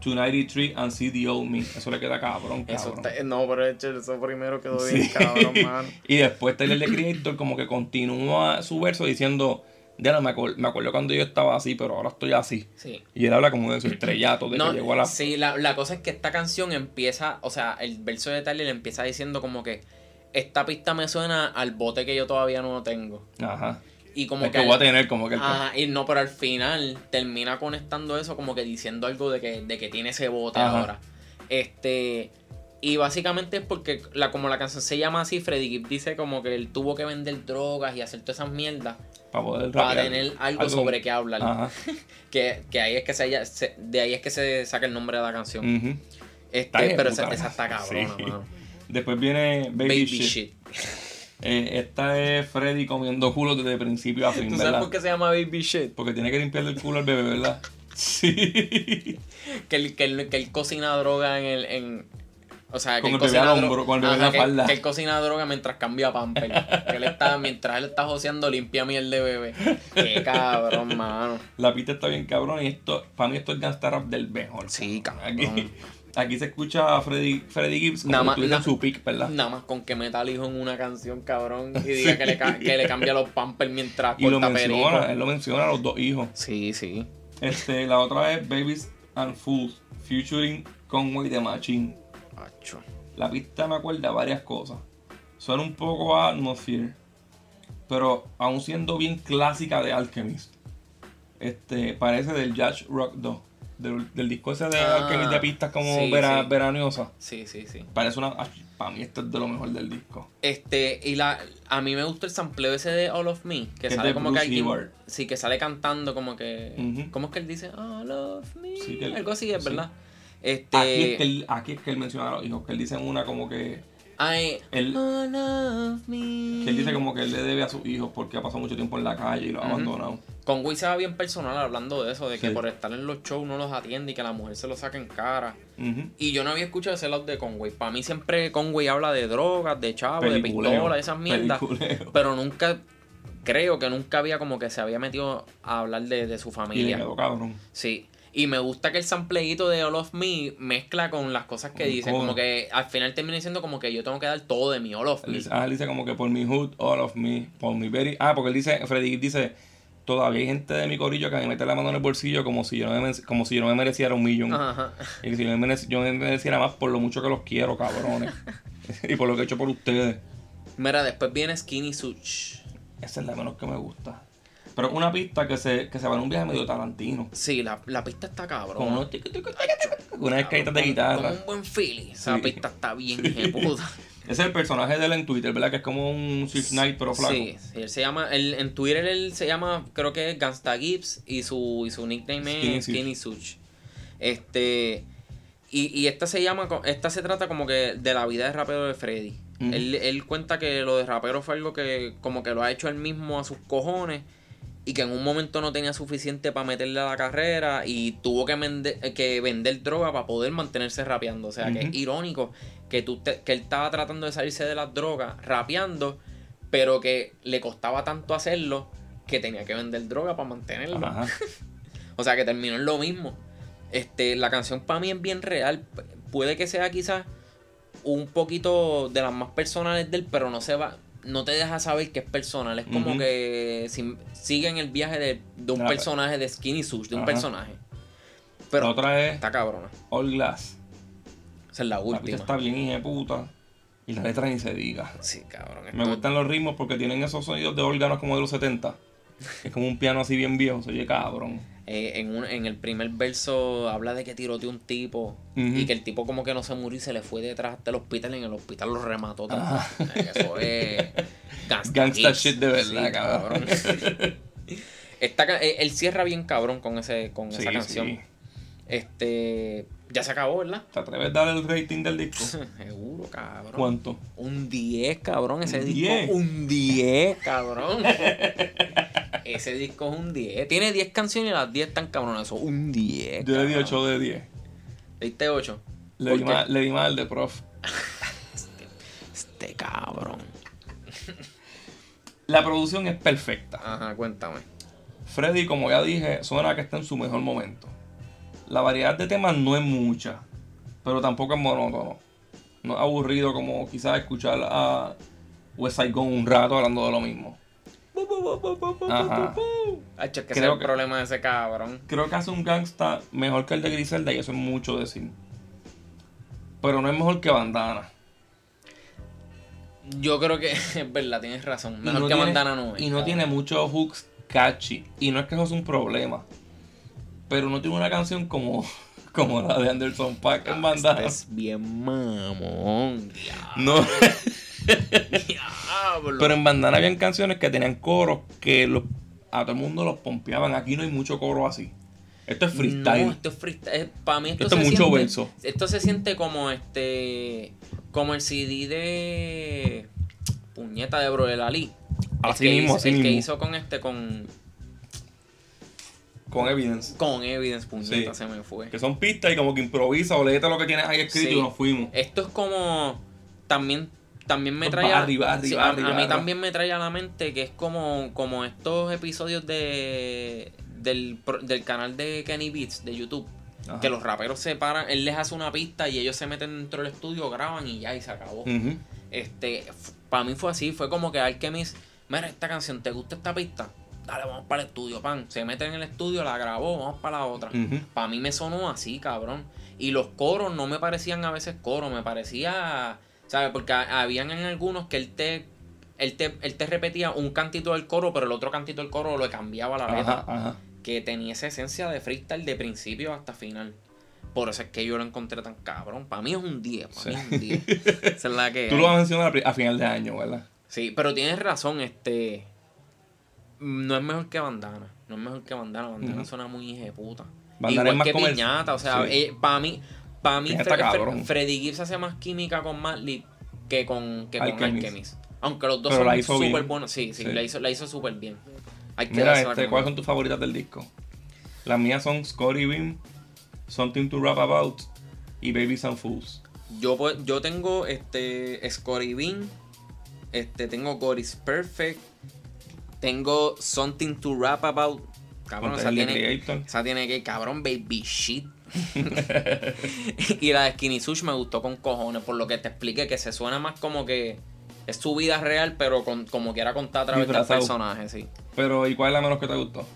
to 93 and see the old me. Eso le queda cabrón, cabrón. Eso está- no, pero eso primero quedó Sí. bien cabrón, [laughs] mano. y después Tyler the Creator como que continúa su verso diciendo, ya no me, acuer- me acuerdo cuando yo estaba así, pero ahora estoy así. Sí. Y él habla como de su estrellato, de No, que llegó a la... Sí, la, la cosa es que esta canción empieza, o sea, el verso de Tyler empieza diciendo como que esta pista me suena al bote que yo todavía no tengo. Ajá. Y como Es que, que voy a tener como que el... Ajá, y no, pero al final termina conectando eso como que diciendo algo de que, de que tiene ese bote Ajá. ahora. Este. Y básicamente es porque la, como la canción se llama así, Freddy Gibbs dice como que él tuvo que vender drogas y hacer todas esas mierdas para poder para rapear. tener algo, sobre qué hablar. [laughs] Que, que ahí es que se, se- de ahí es que se saca el nombre de la canción. Este, bien, pero esa, esa está cabrona, Sí. mano. Después viene Baby, Baby Shit. shit. [laughs] Eh, esta es Freddy comiendo culo desde principio a fin, ¿Tú ¿verdad? sabes por qué se llama Baby Shit? Porque tiene que limpiarle el culo al bebé, ¿verdad? [laughs] Sí. Que él, que él, que él cocina droga en el. En, o sea, que él cocina hombro, la que- falda. Que él cocina droga mientras cambia pamper. que él está, mientras él está joseando, limpia miel de bebé. Qué [laughs] cabrón, mano. La pista está bien cabrón y esto, para mí esto es gangsta rap del mejor. Sí, Aquí, cabrón. aquí se escucha a Freddy, Freddy Gibbs como Nada más- su pick, ¿verdad? Nada más con que meta al hijo en una canción, cabrón. Y [laughs] diga que, le, que le cambia los pampers mientras y lo corta menciona, perico. él lo menciona a los dos hijos. Sí, sí. Este, la otra es Babies and Fools, featuring Conway the Machine. Acho. La pista me acuerda varias cosas. Suena un poco a Atmosphere, pero aún siendo bien clásica de Alchemist. Este, parece del Judge Rock 2, del, del disco ese de Ah, Alchemist de pistas como sí, vera- sí. veraniosas. Sí, sí, sí. Parece una. Para mí, esto es de lo mejor del disco. Este, y la, a mí me gusta el sampleo ese de All of Me, que sale como Bruce que alguien, sí, que sale cantando como que. ¿cómo es que él dice? All of Me, Sí, que algo así, es sí. Verdad. Aquí, es Este, que él, aquí es que él menciona a los hijos, que él dice en una como que. ay, Él, All of Me. que él dice como que él le debe a sus hijos porque ha pasado mucho tiempo en la calle y lo ha Ujú. abandonado. Con Wii se va bien personal hablando de eso, de que Sí. por estar en los shows no los atiende y que la mujer se lo saca en cara. Y yo no había escuchado ese lado de Conway. Para mí siempre Conway habla de drogas, de chavos, de pistolas, de esas mierdas. peliculeo. Pero nunca, creo que nunca había como que se había metido a hablar de, de su Y familia. cabrón. Sí. Y me gusta que el sampleito de All of Me mezcla con las cosas que Con dice. todo. Como que al final termina diciendo como que yo tengo que dar todo de mi All of Él Me. dice, ah, él dice como que por mi hood, all of me, por mi very... Ah, porque él dice, Freddy Gibbs dice, todavía hay gente de mi corillo que me mete la mano en el bolsillo como si yo no me, como si yo no me mereciera un millón. Ajá. Y que si yo me, merec- yo me mereciera más por lo mucho que los quiero, cabrones. [laughs] y por lo que he hecho por ustedes. Mira, después viene Skinny Such. Esa es la menos que me gusta. Pero una pista que se, que se va en un viaje medio tarantino. Sí, la, la pista está Con cabrón. unos tiqui, tiqui, tiqui, tiqui, Una escaita de Con- guitarra. Con un buen feeling. Esa Sí. pista está bien [laughs] puta. Ese es el personaje de él en Twitter, ¿verdad? Que es como un Swift Knight, pero flaco. Sí, sí, él se llama, él, en Twitter él se llama, creo que es Gangsta Gibbs y su, y su nickname es. Skinny Such. Este, y, y esta se llama, esta se trata como que de la vida de rapero de Freddy. Él, él cuenta que lo de rapero fue algo que como que lo ha hecho él mismo a sus cojones y que en un momento no tenía suficiente para meterle a la carrera y tuvo que, vender- que vender droga para poder mantenerse rapeando. O sea, que es irónico que, tú te- que él estaba tratando de salirse de las drogas rapeando, pero que le costaba tanto hacerlo que tenía que vender droga para mantenerlo. [laughs] O sea, que terminó en lo mismo. Este, la canción para mí es bien real. Puede que sea quizás un poquito de las más personales de él, pero no se va. No te deja saber que es personal. Es como que si- siguen el viaje de, de un personaje de Skinny Sush, de un Ajá. personaje. La Pero otra es está cabrona. All Glass. Esa es la La última. está bien hija de puta. Y la letra ni se diga. Sí, cabrón. Me esto- gustan los ritmos porque tienen esos sonidos de órganos como de los 70. Es como un piano así bien viejo, se oye cabrón. Eh, en, un- en el primer verso habla de que tiroteó un tipo y que el tipo como que no se murió y se le fue detrás del hospital y en el hospital lo remató. Eh, Eso es [laughs] gangsta, Gangsta shit de verdad, cabrón. Esta ca- eh, él cierra bien cabrón con ese con Sí, esa canción. sí. Este ya se acabó, ¿verdad? ¿Te atreves a dar el rating del disco? [laughs] Seguro, cabrón. ¿Cuánto? Un 10, cabrón. Ese ¿Un disco. 10? Un 10, cabrón. [laughs] Ese disco es un 10. Tiene 10 canciones y las 10 están cabronas. Un 10. Yo le di cabrón. 8 de 10. ¿Le diste 8? Le di, más, le di más al de prof. Este cabrón. La producción es perfecta. Ajá, cuéntame. Freddy, como ya dije, suena que está en su mejor momento. La variedad de temas no es mucha, pero tampoco es monótono. No es aburrido como quizás escuchar a West Side Gun un rato hablando de lo mismo. Ajá. Che, que ese Creo es el que- problema de ese cabrón. Creo que hace un gangsta mejor que el de Griselda y eso es mucho decir. Pero no es mejor que Bandana. Yo creo que [laughs] es verdad, tienes razón. Mejor no que tiene- Bandana no es. Y no cabrón. tiene muchos hooks catchy. Y no es que eso es un problema. Pero no tiene una canción como, [laughs] como la de Anderson Paak en Bandana. Este es bien mamón. No. Diablo. Pero en Bandana habían canciones que tenían coros que los- a todo el mundo los pompeaban. Aquí no hay mucho coro así. Esto es freestyle. No, esto es freestyle. Para mí esto, Esto se es mucho siente, verso. Esto se siente como este. Como el CD de. Puñeta de Bro de Ali. Así el que mismo, hizo, así el que hizo con este, con. Con evidence. Con Evidence, puñeta, Sí. se me fue. Que son pistas y como que improvisa o léete lo que tienes ahí escrito Sí. y nos fuimos. Esto es como. También. También me trae. a- arriba, sí, arriba, a, arriba, a mí también me trae a la mente que es como, como estos episodios de. Del, del canal de Kenny Beats de YouTube. Ajá. Que los raperos se paran, él les hace una pista y ellos se meten dentro del estudio, graban y ya, y se acabó. Este, para mí fue así, fue como que Alchemist, mira esta canción, ¿te gusta esta pista? Dale, vamos para el estudio, pan. Se mete en el estudio, la grabó, vamos para la otra. Para mí me sonó así, cabrón. Y los coros no me parecían a veces coros, me parecía, ¿sabes? Porque ha- habían en algunos que él te, él te, él te repetía un cantito del coro, pero el otro cantito del coro lo cambiaba a la letra. Ajá, ajá. Que tenía esa esencia de freestyle de principio hasta final. Por eso es que yo lo encontré tan cabrón. Para mí es un 10, para mí es un 10. Esa es la que Tú lo vas a mencionar a final de año, ¿verdad? Sí, pero tienes razón, este. No es mejor que Bandana. No es mejor que Bandana. Bandana suena muy hija de puta. Bandana es Igual más que. Piñata, o sea, Sí. para mí, para mí Fre-. Freddy Gibbs hace más química con Madlib que con, que con Alchemist. Aunque los dos Pero son súper buenos. Sí, sí, Sí. La hizo, la hizo súper bien. Hay que Mira, este, ¿cuáles son tus favoritas del disco? Las mías son Scotty Beam, Something to Rap About y Babies and Fools. Yo, pues, yo tengo este Scotty Bean, este, tengo God is Perfect, tengo Something to Rap About. Cabrón, esa tiene, esa tiene que, cabrón, baby shit. [laughs] [laughs] y la de Skinny Sush me gustó con cojones, por lo que te expliqué, que se suena más como que es su vida real, pero con, como quiera contar a través del personaje, sí. Pero, ¿y cuál es la menos que te gustó?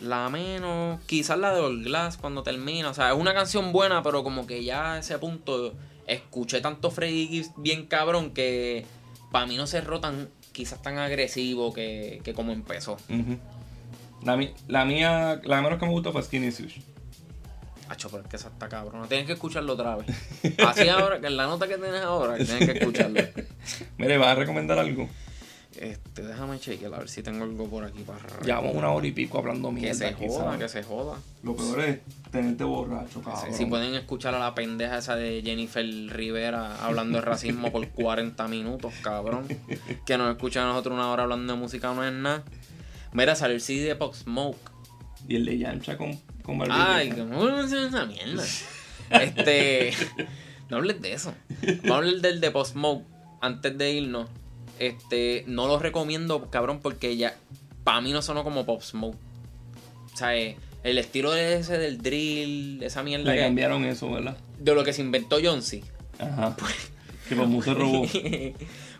La menos, quizás la de All Glass cuando termina. O sea, es una canción buena, pero como que ya a ese punto escuché tanto Freddy Gibbs bien cabrón que para mí no cerró tan, quizás tan agresivo que, que como empezó. La, mía, la menos que me gustó fue Skinny Sush. Hacho, pero es que esa está cabrón. Tienes que escucharlo otra vez. Así ahora, que en la nota que tienes ahora, tienes que escucharlo. [laughs] Mire, ¿vas a recomendar algo? Este, déjame chequear a ver si tengo algo por aquí para Llevamos una hora y pico hablando que mierda. se aquí, joda, ¿sabes? que se joda. Lo peor es tenerte borracho, cabrón. Si pueden escuchar a la pendeja esa de Jennifer Rivera hablando de racismo por [laughs] 40 minutos, cabrón. Que nos escuchan a nosotros una hora hablando de música no es nada. Mira, salió el CD de Pop Smoke. Y el de Yancha con, con Barbie. Ay, que no esa mierda. Este. No hables de eso. Vamos a hablar del de Pop Smoke antes de irnos. Este. No lo recomiendo, cabrón, porque ya. Para mí no sonó como Pop Smoke. O sea, eh, el estilo de ese del drill, esa mierda Le que- cambiaron eso, ¿verdad? de lo que se inventó John C. Ajá. [laughs] Pues, que como se robó. [laughs]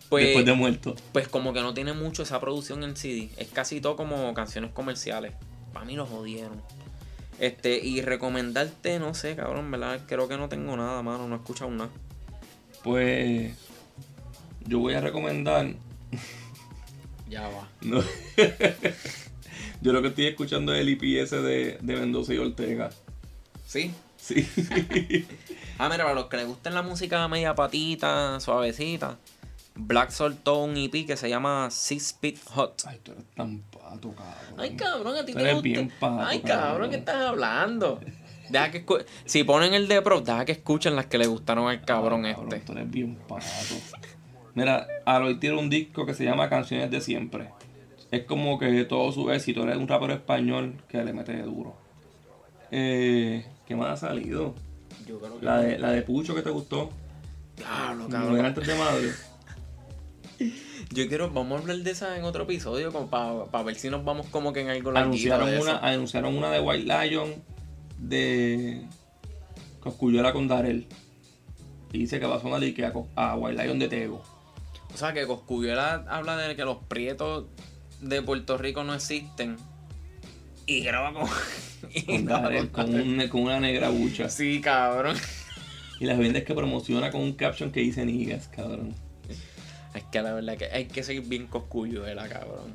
Pues, después de muerto. pues como que no tiene mucho esa producción en CD. Es casi todo como canciones comerciales. Para mí lo jodieron. Este, y recomendarte, no sé, cabrón, ¿verdad? Creo que no tengo nada, mano. No he escuchado nada. Pues yo voy a recomendar. Ya va. no, [laughs] yo lo que estoy escuchando es el IPS de, de Mendoza y Ortega. ¿Sí? Sí. [laughs] Ah, mira, para los que les gusten la música media patita, suavecita. Black soltó un EP que se llama Six Speed Hot. Ay, tú eres tan pato, cabrón. Ay, cabrón, a ti Tú te eres gusta. bien pato, Ay, cabrón, cabrón. ¿qué estás hablando? Deja que si ponen el de Pro, deja que escuchen las que le gustaron al cabrón Ah, este. Tú eres bien pato. Mira, Aloy tiene un disco que se llama Canciones de Siempre. Es como que todo su éxito. Es un rapero español que le mete duro. Eh, ¿Qué más ha salido? Yo creo que. La de, la de Pucho que te gustó. No cabrón. antes de madre. [laughs] Yo quiero, vamos a hablar de esa en otro episodio, como para ver si nos vamos como que en algo anunciaron de una, eso. anunciaron una de White Lion de Cosculluela con Darel. Y dice que va a sonar y que a, a White Lion de Tego. O sea, que Coscuyuela habla de que los prietos de Puerto Rico no existen. Y graba con. [laughs] y Con graba Darel, con con, un- con una negra bucha. Sí, cabrón. Y las vendes que promociona con un caption que dice niggas, cabrón. Es que la verdad que hay que ser bien coscuyuela, cabrón.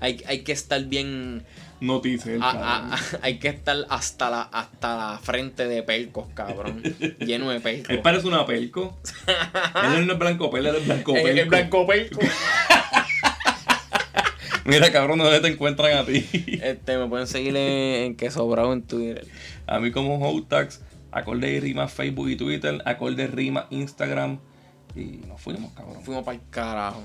Hay, hay que estar bien. Noticia, a- a- a- hay que estar hasta la, hasta la frente de pelcos, cabrón. Lleno de Él pelcos. parece una pelco. él no es blanco pelco, él es blanco [laughs] El, pelco. el blanco pelco. [laughs] Mira, cabrón, ¿dónde te encuentran a ti? Este, me pueden seguir en, en que sobrado en Twitter. A mí como Hotax, acorde y rima Facebook y Twitter, acorde rima Instagram. Y nos fuimos, cabrón. Fuimos para el carajo.